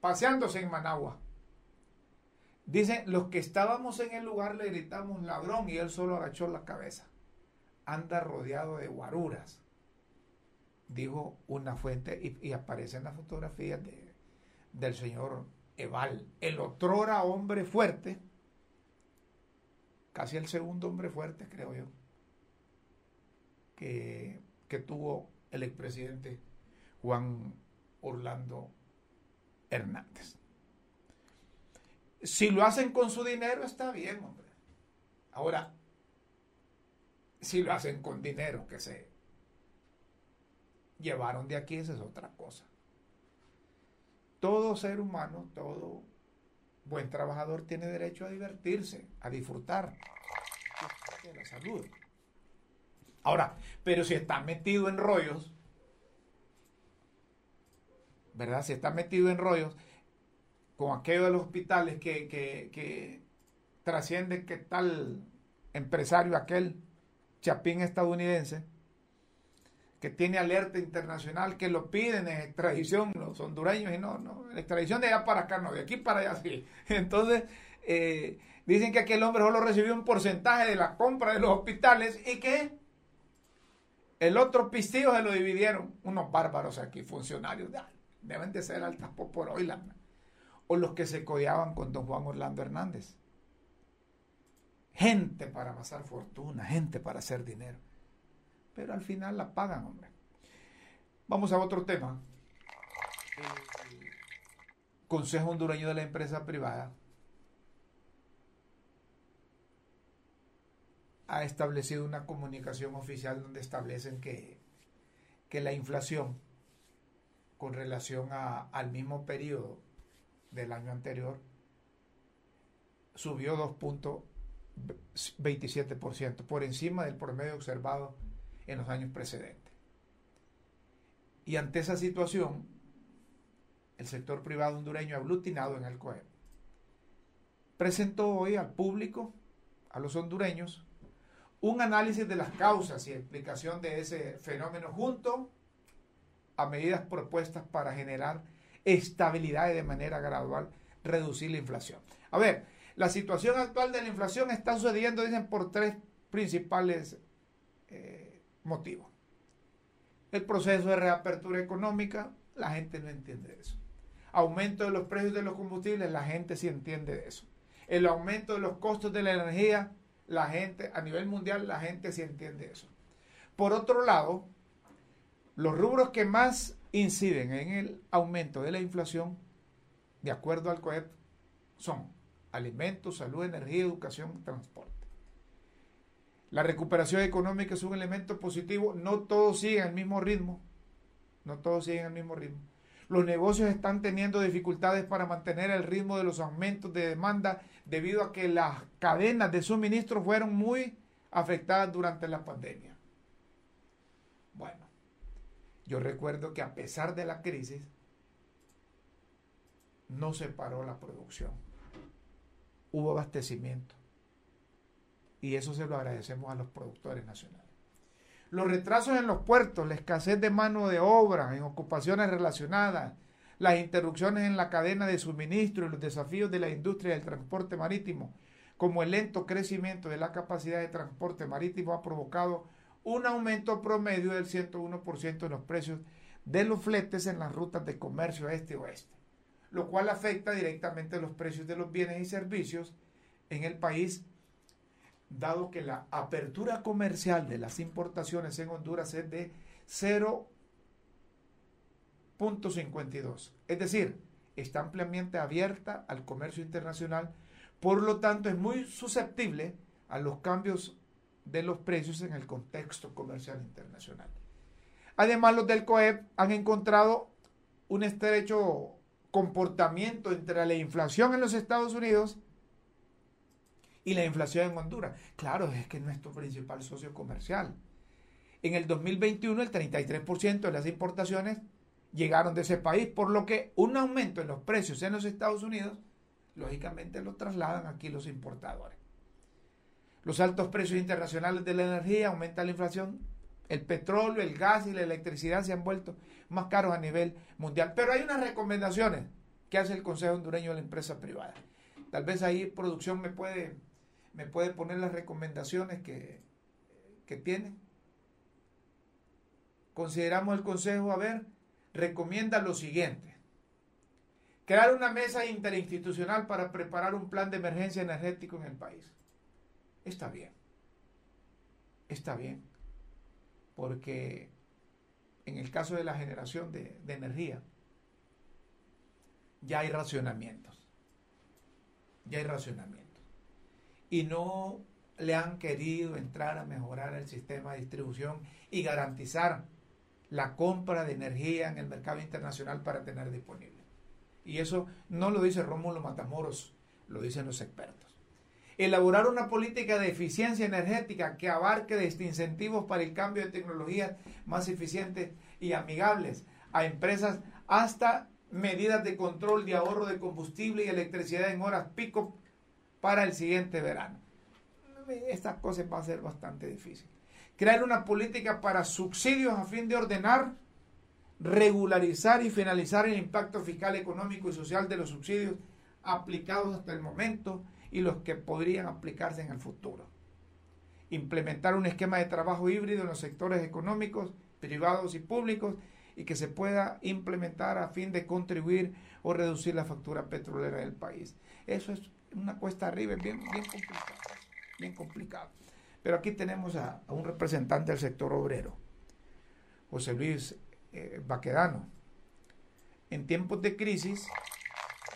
paseándose en Managua. Dicen, los que estábamos en el lugar le gritamos ladrón y él solo agachó la cabeza. Anda rodeado de guaruras, dijo una fuente y, y aparecen las fotografías de, del señor Eval, el otrora hombre fuerte, casi el segundo hombre fuerte, creo yo, que, que tuvo el expresidente Juan Orlando Hernández. Si lo hacen con su dinero, está bien, hombre. Ahora, si lo hacen con dinero que se llevaron de aquí, esa es otra cosa. Todo ser humano, todo buen trabajador tiene derecho a divertirse, a disfrutar de la salud. Ahora, pero si está metido en rollos, ¿verdad? Si está metido en rollos con aquello de los hospitales que, que, trasciende que tal empresario, aquel chapín estadounidense, que tiene alerta internacional, que lo piden en extradición los hondureños y no, no, en extradición de allá para acá, no, de aquí para allá sí. Entonces, eh, dicen que aquel hombre solo recibió un porcentaje de la compra de los hospitales y que el otro pistillo se lo dividieron unos bárbaros aquí, funcionarios, deben de ser altas por hoy, o los que se codeaban con don Juan Orlando Hernández gente para amasar fortuna, gente para hacer dinero. Pero al final la pagan, hombre. Vamos a otro tema. El Consejo Hondureño de la Empresa Privada ha establecido una comunicación oficial donde establecen que, que la inflación con relación al mismo periodo del año anterior subió dos puntos 27%, por encima del promedio observado en los años precedentes. Y ante esa situación, el sector privado hondureño aglutinado en el COEP presentó hoy al público, a los hondureños, un análisis de las causas y explicación de ese fenómeno junto a medidas propuestas para generar estabilidad y de manera gradual reducir la inflación. A ver, la situación actual de la inflación está sucediendo, dicen, por tres principales eh, motivos. El proceso de reapertura económica, la gente no entiende eso. Aumento de los precios de los combustibles, la gente sí entiende de eso. El aumento de los costos de la energía, la gente, a nivel mundial, la gente sí entiende eso. Por otro lado, los rubros que más inciden en el aumento de la inflación, de acuerdo al COEP, son alimentos, salud, energía, educación, transporte. La recuperación económica es un elemento positivo, no todos siguen el mismo ritmo, no todos siguen el mismo ritmo. Los negocios están teniendo dificultades para mantener el ritmo de los aumentos de demanda debido a que las cadenas de suministro fueron muy afectadas durante la pandemia. Bueno, yo recuerdo que a pesar de la crisis, no se paró la producción hubo abastecimiento. Y eso se lo agradecemos a los productores nacionales. Los retrasos en los puertos, la escasez de mano de obra en ocupaciones relacionadas, las interrupciones en la cadena de suministro y los desafíos de la industria del transporte marítimo, como el lento crecimiento de la capacidad de transporte marítimo ha provocado un aumento promedio del 101% en los precios de los fletes en las rutas de comercio este-oeste lo cual afecta directamente los precios de los bienes y servicios en el país, dado que la apertura comercial de las importaciones en Honduras es de 0.52. Es decir, está ampliamente abierta al comercio internacional, por lo tanto es muy susceptible a los cambios de los precios en el contexto comercial internacional. Además, los del COEP han encontrado un estrecho comportamiento entre la inflación en los Estados Unidos y la inflación en Honduras. Claro, es que es nuestro principal socio comercial. En el 2021 el 33% de las importaciones llegaron de ese país, por lo que un aumento en los precios en los Estados Unidos, lógicamente lo trasladan aquí los importadores. Los altos precios internacionales de la energía aumentan la inflación. El petróleo, el gas y la electricidad se han vuelto más caros a nivel mundial. Pero hay unas recomendaciones que hace el Consejo Hondureño de la Empresa Privada. Tal vez ahí producción me puede, me puede poner las recomendaciones que, que tiene. Consideramos el Consejo, a ver, recomienda lo siguiente. Crear una mesa interinstitucional para preparar un plan de emergencia energético en el país. Está bien. Está bien. Porque en el caso de la generación de, energía, ya hay racionamientos. Ya hay racionamientos. Y no le han querido entrar a mejorar el sistema de distribución y garantizar la compra de energía en el mercado internacional para tener disponible. Y eso no lo dice Rómulo Matamoros, lo dicen los expertos. Elaborar una política de eficiencia energética que abarque desde incentivos para el cambio de tecnologías más eficientes y amigables a empresas hasta medidas de control de ahorro de combustible y electricidad en horas pico para el siguiente verano. Estas cosas va a ser bastante difícil. Crear una política para subsidios a fin de ordenar, regularizar y finalizar el impacto fiscal, económico y social de los subsidios aplicados hasta el momento y los que podrían aplicarse en el futuro. Implementar un esquema de trabajo híbrido en los sectores económicos, privados y públicos y que se pueda implementar a fin de contribuir o reducir la factura petrolera del país. Eso es una cuesta arriba, bien, bien complicado, bien complicado. Pero aquí tenemos a, un representante del sector obrero, José Luis eh, Baquedano. En tiempos de crisis,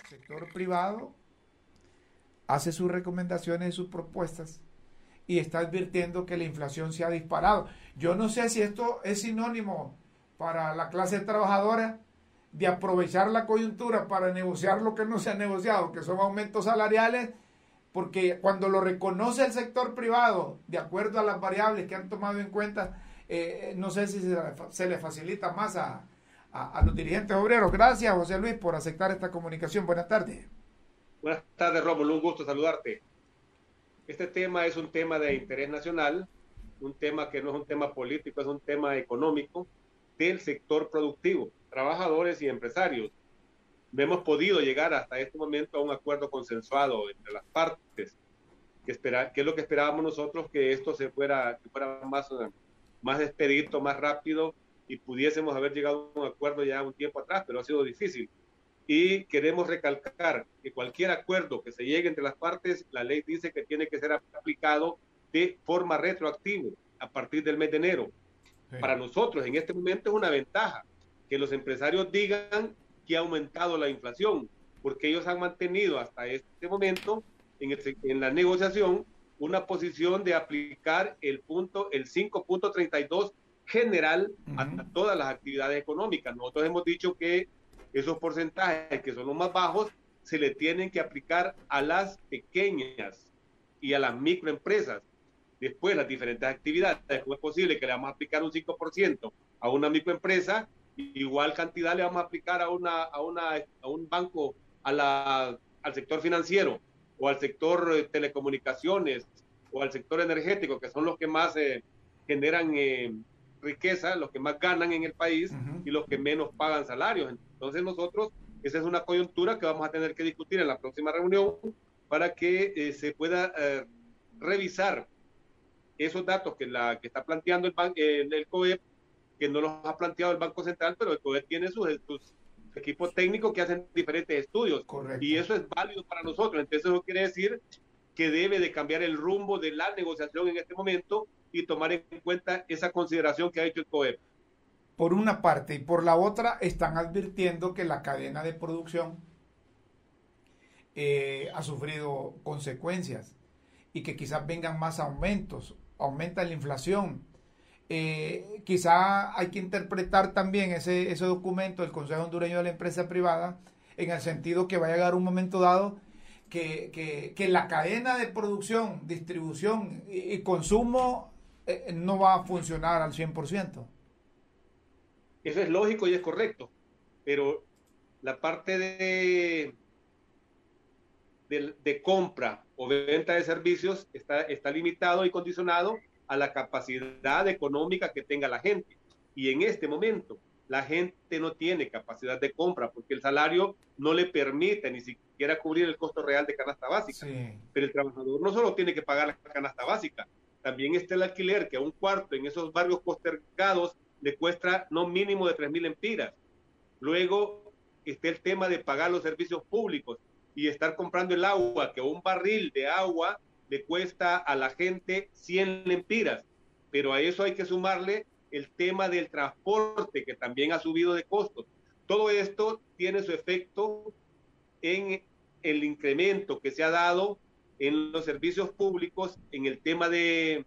el sector privado hace sus recomendaciones y sus propuestas y está advirtiendo que la inflación se ha disparado. Yo no sé si esto es sinónimo para la clase trabajadora de aprovechar la coyuntura para negociar lo que no se ha negociado, que son aumentos salariales, porque cuando lo reconoce el sector privado, de acuerdo a las variables que han tomado en cuenta, eh, no sé si se, le facilita más a, a, los dirigentes obreros. Gracias, José Luis, por aceptar esta comunicación. Buenas tardes. Buenas tardes, Rómulo. Un gusto saludarte. Este tema es un tema de interés nacional, un tema que no es un tema político, es un tema económico del sector productivo, trabajadores y empresarios. Hemos podido llegar hasta este momento a un acuerdo consensuado entre las partes, que, espera, que es lo que esperábamos nosotros, que esto se fuera, que fuera más, más expedito, más rápido y pudiésemos haber llegado a un acuerdo ya un tiempo atrás, pero ha sido difícil. Y queremos recalcar que cualquier acuerdo que se llegue entre las partes, la ley dice que tiene que ser aplicado de forma retroactiva a partir del mes de enero. Para nosotros en este momento es una ventaja que los empresarios digan que ha aumentado la inflación, porque ellos han mantenido hasta este momento en, en la negociación una posición de aplicar el punto, el 5.32 general a todas las actividades económicas. Nosotros hemos dicho que esos porcentajes que son los más bajos se le tienen que aplicar a las pequeñas y a las microempresas después las diferentes actividades. ¿Cómo es posible que le vamos a aplicar un 5% a una microempresa? Igual cantidad le vamos a aplicar a, una, a, una, a un banco, a la, al sector financiero o al sector de telecomunicaciones o al sector energético, que son los que más eh, generan eh, riqueza, los que más ganan en el país y los que menos pagan salarios. Entonces nosotros, esa es una coyuntura que vamos a tener que discutir en la próxima reunión para que eh, se pueda revisar esos datos que, la, que está planteando el, el, el COEP, que no los ha planteado el Banco Central, pero el COEP tiene sus, equipos técnicos que hacen diferentes estudios. Y eso es válido para nosotros. Entonces eso quiere decir que debe de cambiar el rumbo de la negociación en este momento y tomar en cuenta esa consideración que ha hecho el COEP. Por una parte y por la otra están advirtiendo que la cadena de producción eh, ha sufrido consecuencias y que quizás vengan más aumentos aumenta la inflación. Eh, quizá hay que interpretar también ese, ese documento del Consejo Hondureño de la Empresa Privada en el sentido que va a llegar un momento dado que, la cadena de producción, distribución y, consumo eh, no va a funcionar al 100%. Eso es lógico y es correcto, pero la parte de, de compra o venta de servicios está, está limitado y condicionado a la capacidad económica que tenga la gente. Y en este momento, la gente no tiene capacidad de compra porque el salario no le permite ni siquiera cubrir el costo real de canasta básica. Pero el trabajador no solo tiene que pagar la canasta básica, también está el alquiler que a un cuarto en esos barrios postergados le cuesta no mínimo de 3 mil empiras. Luego está el tema de pagar los servicios públicos y estar comprando el agua, que un barril de agua le cuesta a la gente 100 lempiras, pero a eso hay que sumarle el tema del transporte, que también ha subido de costos. Todo esto tiene su efecto en el incremento que se ha dado en los servicios públicos, en el tema de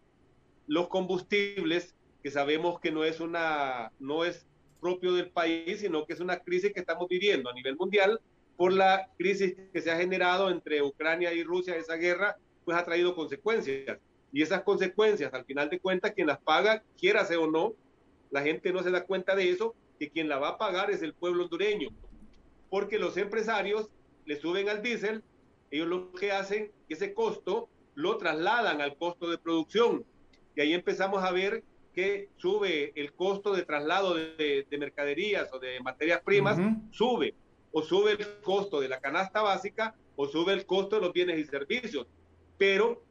los combustibles, que sabemos que no es una, no es propio del país, sino que es una crisis que estamos viviendo a nivel mundial por la crisis que se ha generado entre Ucrania y Rusia, esa guerra, pues ha traído consecuencias. Y esas consecuencias, al final de cuentas, quien las paga, quiera o no, la gente no se da cuenta de eso, que quien la va a pagar es el pueblo hondureño. Porque los empresarios le suben al diésel, ellos lo que hacen, ese costo lo trasladan al costo de producción. Y ahí empezamos a ver que sube el costo de traslado de, mercaderías o de materias primas, sube. O sube el costo de la canasta básica o sube el costo de los bienes y servicios. Pero,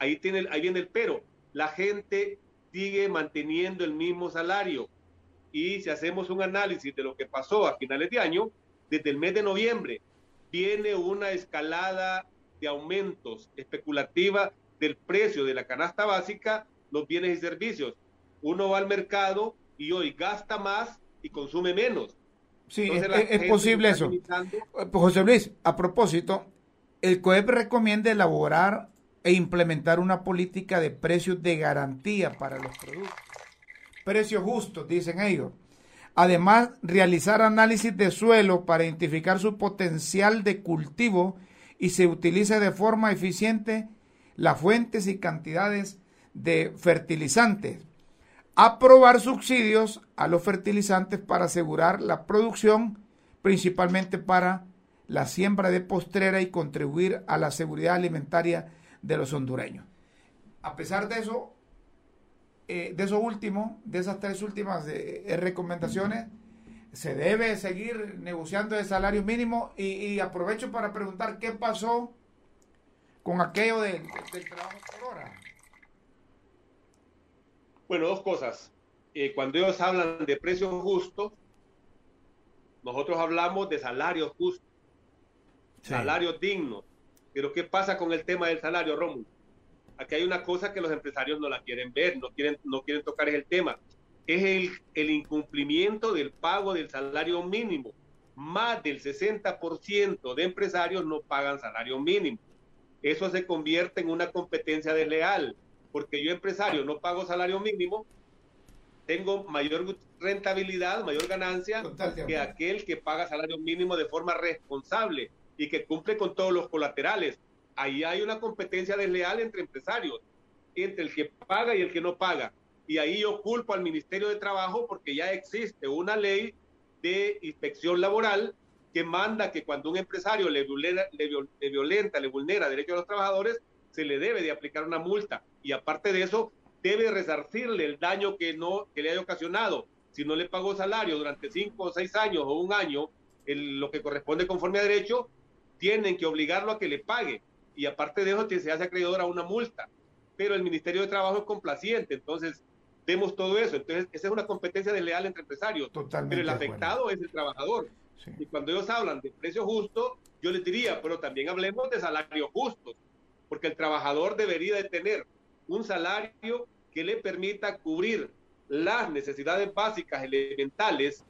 ahí, tiene, ahí viene el pero, la gente sigue manteniendo el mismo salario. Y si hacemos un análisis de lo que pasó a finales de año, desde el mes de noviembre viene una escalada de aumentos especulativa del precio de la canasta básica, los bienes y servicios. Uno va al mercado y hoy gasta más y consume menos. Sí, es, posible eso. Pues, José Luis, a propósito, el COEP recomienda elaborar e implementar una política de precios de garantía para los productos. Precios justos, dicen ellos. Además, realizar análisis de suelo para identificar su potencial de cultivo y se utilice de forma eficiente las fuentes y cantidades de fertilizantes. Aprobar subsidios a los fertilizantes para asegurar la producción, principalmente para la siembra de postrera y contribuir a la seguridad alimentaria de los hondureños. A pesar de eso, eh, de eso último, de esas tres últimas eh, eh, recomendaciones, se debe seguir negociando el salario mínimo y, aprovecho para preguntar qué pasó con aquello del, trabajo por hora. Bueno, dos cosas. cuando ellos hablan de precios justos, nosotros hablamos de salarios justos, salarios dignos. Pero ¿qué pasa con el tema del salario, Rómulo? aquí hay una cosa que los empresarios no la quieren ver, no quieren, no quieren tocar es el tema. Es el, el incumplimiento del pago del salario mínimo. Más del 60% de empresarios no pagan salario mínimo. Eso se convierte en una competencia desleal, porque yo empresario no pago salario mínimo, tengo mayor rentabilidad, mayor ganancia que aquel que paga salario mínimo de forma responsable y que cumple con todos los colaterales ahí hay una competencia desleal entre empresarios, entre el que paga y el que no paga. Y ahí yo culpo al Ministerio de Trabajo porque ya existe una ley de inspección laboral que manda que cuando un empresario le violenta, le, violenta, le vulnera derechos a los trabajadores, se le debe de aplicar una multa. Y aparte de eso, debe resarcirle el daño que, no, que le haya ocasionado. Si no le pagó salario durante cinco o seis años o un año, lo que corresponde conforme a derecho, tienen que obligarlo a que le pague y aparte de eso se hace acreedor a una multa. Pero el Ministerio de Trabajo es complaciente, entonces vemos todo eso. Entonces, esa es una competencia desleal entre empresarios. Totalmente pero el afectado es el trabajador. Y cuando ellos hablan de precio justo, yo les diría, pero también hablemos de salarios justos, porque el trabajador debería de tener un salario que le permita cubrir las necesidades básicas elementales,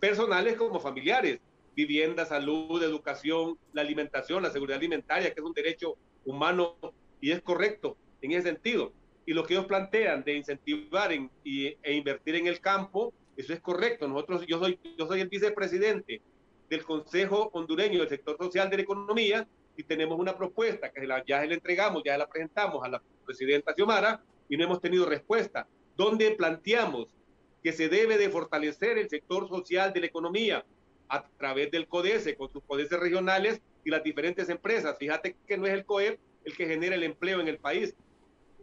personales como familiares vivienda, salud, educación, la alimentación, la seguridad alimentaria, que es un derecho humano y es correcto en ese sentido. Y lo que ellos plantean de incentivar e invertir en el campo, eso es correcto. Nosotros, yo soy, yo soy el vicepresidente del Consejo Hondureño del Sector Social de la Economía y tenemos una propuesta que ya se la entregamos, ya la presentamos a la presidenta Xiomara y no hemos tenido respuesta, donde planteamos que se debe de fortalecer el sector social de la economía, a través del CODESE, con sus CODESE regionales y las diferentes empresas. Fíjate que no es el COEP el que genera el empleo en el país.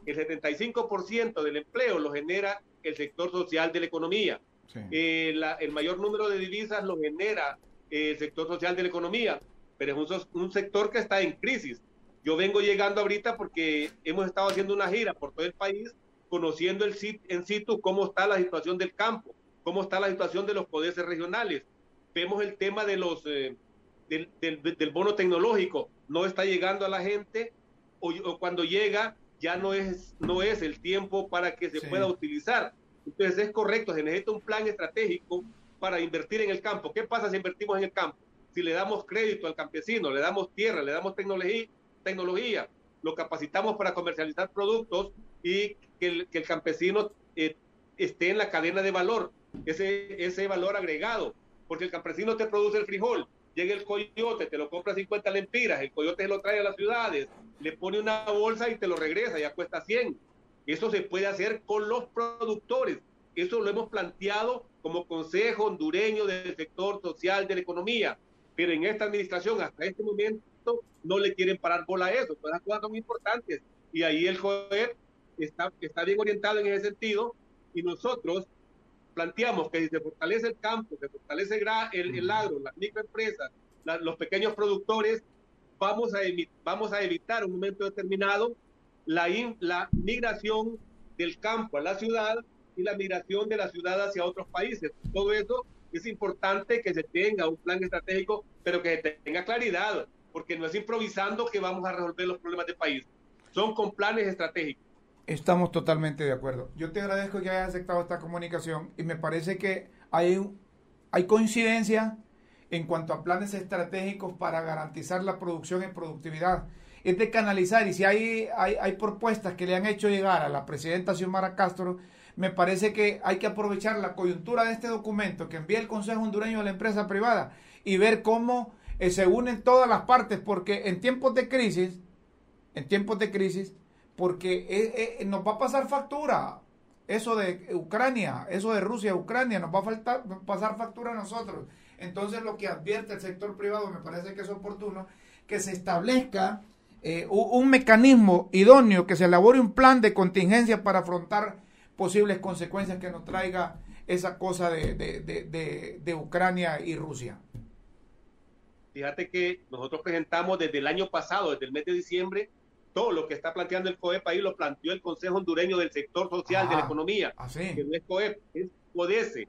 El 75% del empleo lo genera el sector social de la economía. Eh, el mayor número de divisas lo genera eh, el sector social de la economía, pero es un, un sector que está en crisis. Yo vengo llegando ahorita porque hemos estado haciendo una gira por todo el país, conociendo el sit, en situ cómo está la situación del campo, cómo está la situación de los poderes regionales, vemos el tema de los, eh, del, del, bono tecnológico, no está llegando a la gente o, cuando llega ya no es, no es el tiempo para que se pueda utilizar. Entonces es correcto, se necesita un plan estratégico para invertir en el campo. ¿Qué pasa si invertimos en el campo? Si le damos crédito al campesino, le damos tierra, le damos tecnología, tecnología lo capacitamos para comercializar productos y que el, campesino eh, esté en la cadena de valor, ese, ese valor agregado, porque el campesino te produce el frijol, llega el coyote, te lo compra 50 lempiras, el coyote se lo trae a las ciudades, le pone una bolsa y te lo regresa, ya cuesta 100. Eso se puede hacer con los productores. Eso lo hemos planteado como Consejo Hondureño del Sector Social de la Economía. Pero en esta administración, hasta este momento, no le quieren parar bola a eso. Todas las cosas son importantes. Y ahí el joven está, está bien orientado en ese sentido. Y nosotros planteamos que si se fortalece el campo, se fortalece el, el agro, las microempresas, los pequeños productores, vamos a, vamos a evitar un momento determinado la, la migración del campo a la ciudad y la migración de la ciudad hacia otros países. Todo eso es importante que se tenga un plan estratégico, pero que se tenga claridad, porque no es improvisando que vamos a resolver los problemas del país. Son con planes estratégicos. Estamos totalmente de acuerdo. Yo te agradezco que hayas aceptado esta comunicación y me parece que hay, hay coincidencia en cuanto a planes estratégicos para garantizar la producción y productividad. Es de canalizar y si hay, hay, hay propuestas que le han hecho llegar a la presidenta Xiomara Castro, me parece que hay que aprovechar la coyuntura de este documento que envía el Consejo Hondureño a la empresa privada y ver cómo eh, se unen todas las partes, porque en tiempos de crisis, en tiempos de crisis, porque eh, eh, nos va a pasar factura. Eso de Ucrania, eso de Rusia, Ucrania, nos va a faltar, pasar factura a nosotros. Entonces lo que advierte el sector privado me parece que es oportuno que se establezca eh, un mecanismo idóneo, que se elabore un plan de contingencia para afrontar posibles consecuencias que nos traiga esa cosa de, de, de Ucrania y Rusia. Fíjate que nosotros presentamos desde el año pasado, desde el mes de diciembre, todo lo que está planteando el COEP ahí lo planteó el Consejo Hondureño del Sector Social de la Economía, que no es COEP, es CODESE.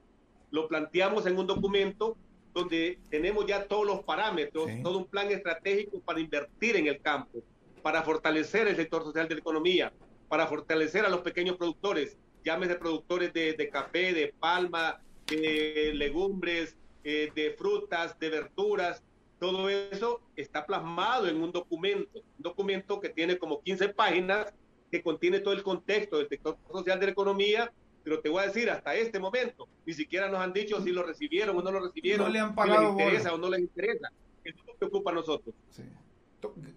Lo planteamos en un documento donde tenemos ya todos los parámetros, todo un plan estratégico para invertir en el campo, para fortalecer el sector social de la economía, para fortalecer a los pequeños productores, llámese productores de, café, de palma, de legumbres, eh, de frutas, de verduras, todo eso está plasmado en un documento, un documento que tiene como 15 páginas, que contiene todo el contexto del sector social de la economía, pero te voy a decir, hasta este momento, ni siquiera nos han dicho si lo recibieron o no lo recibieron, no le han pagado si les interesa o no les interesa. Eso es lo que ocupa a nosotros.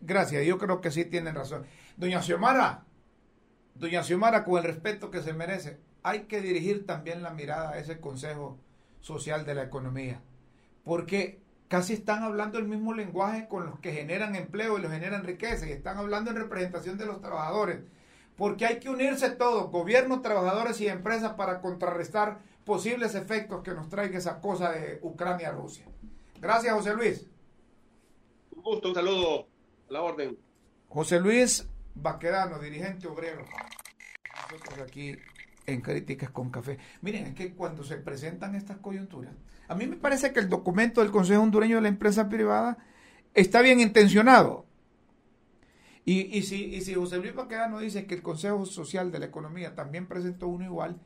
Gracias, yo creo que sí tienen razón. Doña Xiomara, doña Xiomara, con el respeto que se merece, hay que dirigir también la mirada a ese Consejo Social de la Economía, porque casi están hablando el mismo lenguaje con los que generan empleo y los generan riqueza y están hablando en representación de los trabajadores. Porque hay que unirse todos, gobierno, trabajadores y empresas para contrarrestar posibles efectos que nos traiga esa cosa de Ucrania-Rusia. Gracias, José Luis. Un gusto, un saludo a la orden. José Luis Baquedano, dirigente obrero. Nosotros aquí en Críticas con Café. Miren, es que cuando se presentan estas coyunturas, a mí me parece que el documento del Consejo Hondureño de la Empresa Privada está bien intencionado. Y, si, si José Luis Baquedano dice que el Consejo Social de la Economía también presentó uno igual,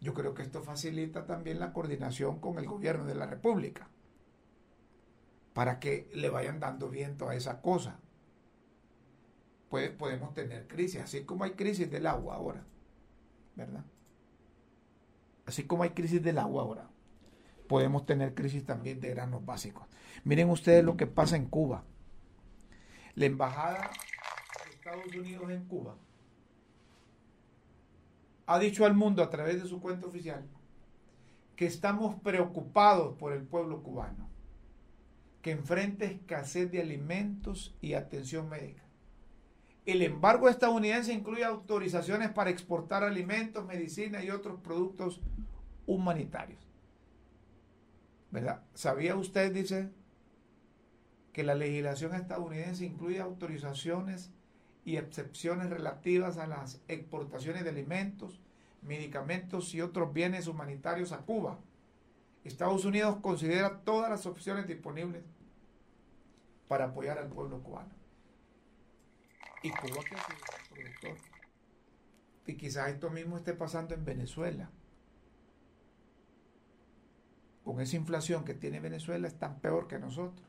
yo creo que esto facilita también la coordinación con el gobierno de la República para que le vayan dando viento a esa cosa. Podemos tener crisis, así como hay crisis del agua ahora, ¿verdad? Así como hay crisis del agua ahora podemos tener crisis también de granos básicos. Miren ustedes lo que pasa en Cuba. La embajada de Estados Unidos en Cuba ha dicho al mundo a través de su cuenta oficial que estamos preocupados por el pueblo cubano, que enfrenta escasez de alimentos y atención médica. El embargo estadounidense incluye autorizaciones para exportar alimentos, medicina y otros productos humanitarios. ¿verdad? ¿Sabía usted, dice, que la legislación estadounidense incluye autorizaciones y excepciones relativas a las exportaciones de alimentos, medicamentos y otros bienes humanitarios a Cuba? Estados Unidos considera todas las opciones disponibles para apoyar al pueblo cubano. Y Cuba productor. Y quizás esto mismo esté pasando en Venezuela. Con esa inflación que tiene Venezuela es tan peor que nosotros.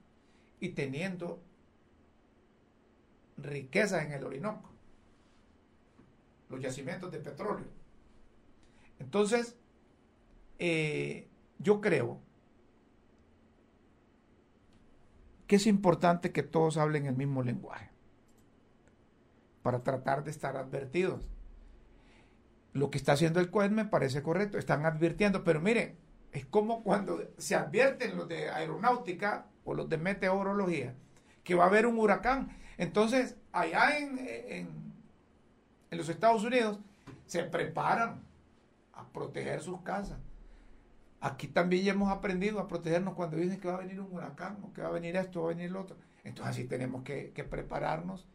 Y teniendo riquezas en el Orinoco. Los yacimientos de petróleo. Entonces, eh, yo creo que es importante que todos hablen el mismo lenguaje para tratar de estar advertidos. Lo que está haciendo el COED me parece correcto, están advirtiendo, pero miren, es como cuando se advierten los de aeronáutica o los de meteorología que va a haber un huracán. Entonces, allá en, en, en los Estados Unidos se preparan a proteger sus casas. Aquí también ya hemos aprendido a protegernos cuando dicen que va a venir un huracán o que va a venir esto, va a venir lo otro. Entonces así tenemos que, prepararnos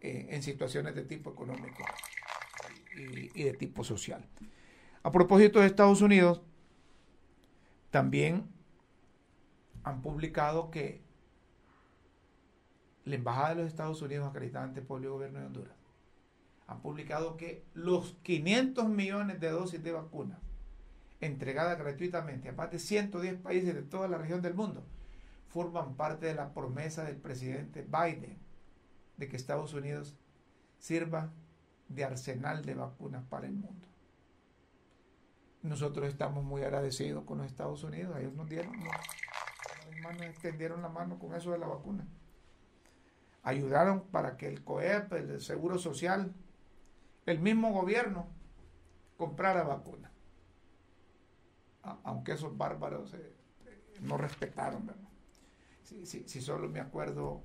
eh, en situaciones de tipo económico y, de tipo social. A propósito de Estados Unidos, también han publicado que la Embajada de los Estados Unidos acreditada ante el pueblo y gobierno de Honduras han publicado que los 500 millones de dosis de vacunas entregadas gratuitamente a más de 110 países de toda la región del mundo forman parte de la promesa del presidente Biden de que Estados Unidos sirva de arsenal de vacunas para el mundo. Nosotros estamos muy agradecidos con los Estados Unidos. Ellos nos dieron, nos, extendieron la mano con eso de la vacuna. Ayudaron para que el COEP, el Seguro Social, el mismo gobierno comprara vacunas. Aunque esos bárbaros eh, no respetaron, ¿verdad? Si solo me acuerdo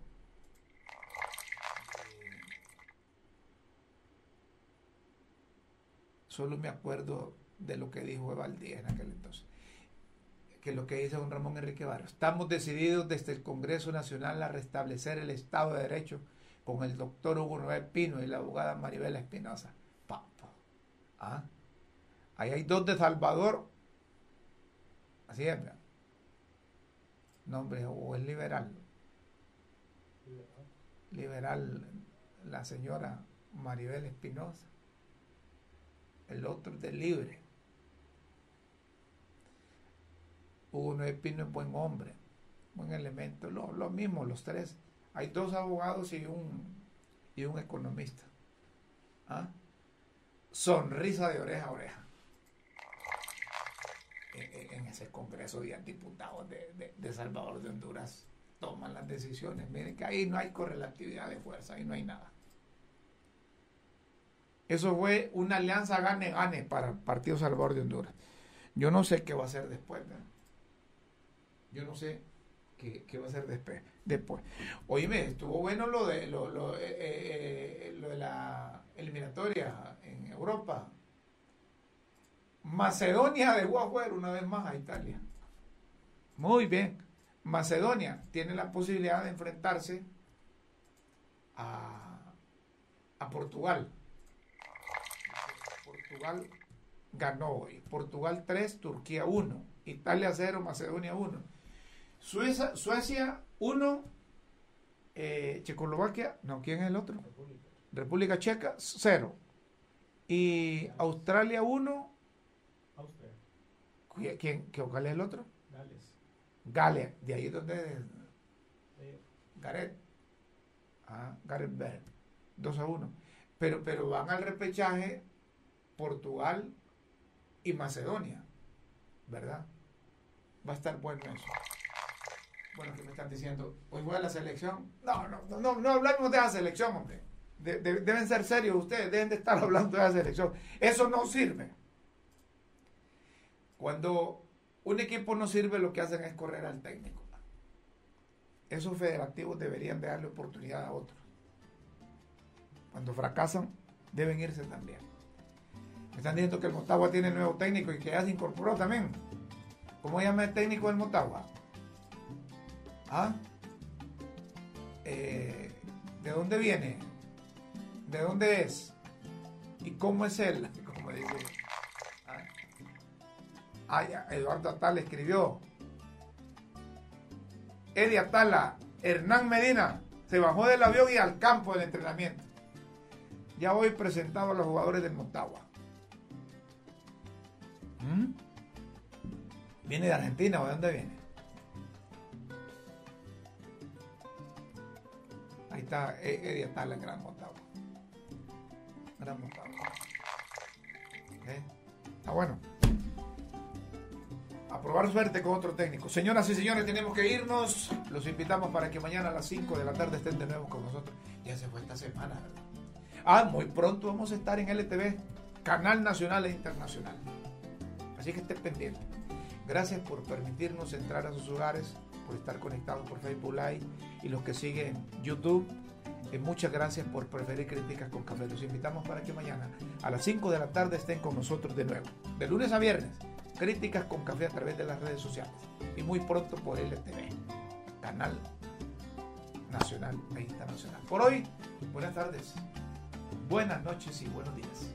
solo me acuerdo de lo que dijo Evaldía en aquel entonces, que lo que dice don Ramón Enrique Barros. Estamos decididos desde el Congreso Nacional a restablecer el Estado de Derecho con el doctor Hugo Noel Pino y la abogada Maribela Espinosa. Papo. ¿Ah? Ahí hay dos de Salvador. Así es, ¿verdad? Nombre, o es liberal. Liberal, la señora Maribel Espinosa. El otro de libre. Hugo Noel Pino es buen hombre, buen elemento. Lo, lo mismo, los tres hay dos abogados y un, y un economista. ¿Ah? Sonrisa de oreja a oreja. En, ese Congreso de diputados de, de, Salvador de Honduras toman las decisiones. Miren que ahí no hay correlatividad de fuerza, ahí no hay nada. Eso fue una alianza gane-gane para el Partido Salvador de Honduras. Yo no sé qué va a hacer después. ¿verdad? Yo no sé qué, va a ser después. después. Oíme, estuvo bueno lo de, lo, eh, eh, lo de la eliminatoria en Europa. Macedonia dejó afuera una vez más a Italia. Muy bien. Macedonia tiene la posibilidad de enfrentarse a, a Portugal. Portugal ganó hoy. Portugal 3, Turquía 1. Italia 0, Macedonia 1 Suecia, Suecia 1, eh, Checoslovaquia, no, ¿quién es el otro? República, Checa 0. Y Australia 1. Austria. ¿Quién, ¿Cuál es el otro? Gales. Gales, de ahí donde. Gareth. Ah, Gareth Bell. 2 a 1. Pero, pero van al repechaje Portugal y Macedonia, ¿verdad? Va a estar bueno eso bueno, que me están diciendo, hoy voy a la selección. No, no, no, no, hablamos de la selección, hombre. deben ser serios ustedes, deben de estar hablando de la selección. Eso no sirve. Cuando un equipo no sirve, lo que hacen es correr al técnico. Esos federativos deberían de darle oportunidad a otros. Cuando fracasan, deben irse también. Me están diciendo que el Motagua tiene nuevo técnico y que ya se incorporó también. ¿Cómo llama el técnico del Motagua? ¿Ah? Eh, ¿De dónde viene? ¿De dónde es? ¿Y cómo es él? Como. ¿ah? Eduardo Atala escribió. Eddie Atala, Hernán Medina, se bajó del avión y al campo del entrenamiento. Ya hoy presentado a los jugadores del Motagua. ¿Mm? ¿Viene de Argentina o de dónde viene? Ahí está e-, Eddie Atala, gran Motagua. Gran Motagua. ¿Eh? Está bueno. A probar suerte con otro técnico. Señoras y señores, tenemos que irnos. Los invitamos para que mañana a las 5 de la tarde estén de nuevo con nosotros. Ya se fue esta semana, ¿verdad? Ah, muy pronto vamos a estar en LTV, Canal Nacional e Internacional. Así que estén pendientes. Gracias por permitirnos entrar a sus hogares, por estar conectados por Facebook Live y los que siguen YouTube. Eh, muchas gracias por preferir Críticas con Café. Los invitamos para que mañana a las 5 de la tarde estén con nosotros de nuevo. De lunes a viernes, Críticas con Café a través de las redes sociales. Y muy pronto por LTV, Canal Nacional e Internacional. Por hoy, buenas tardes, buenas noches y buenos días.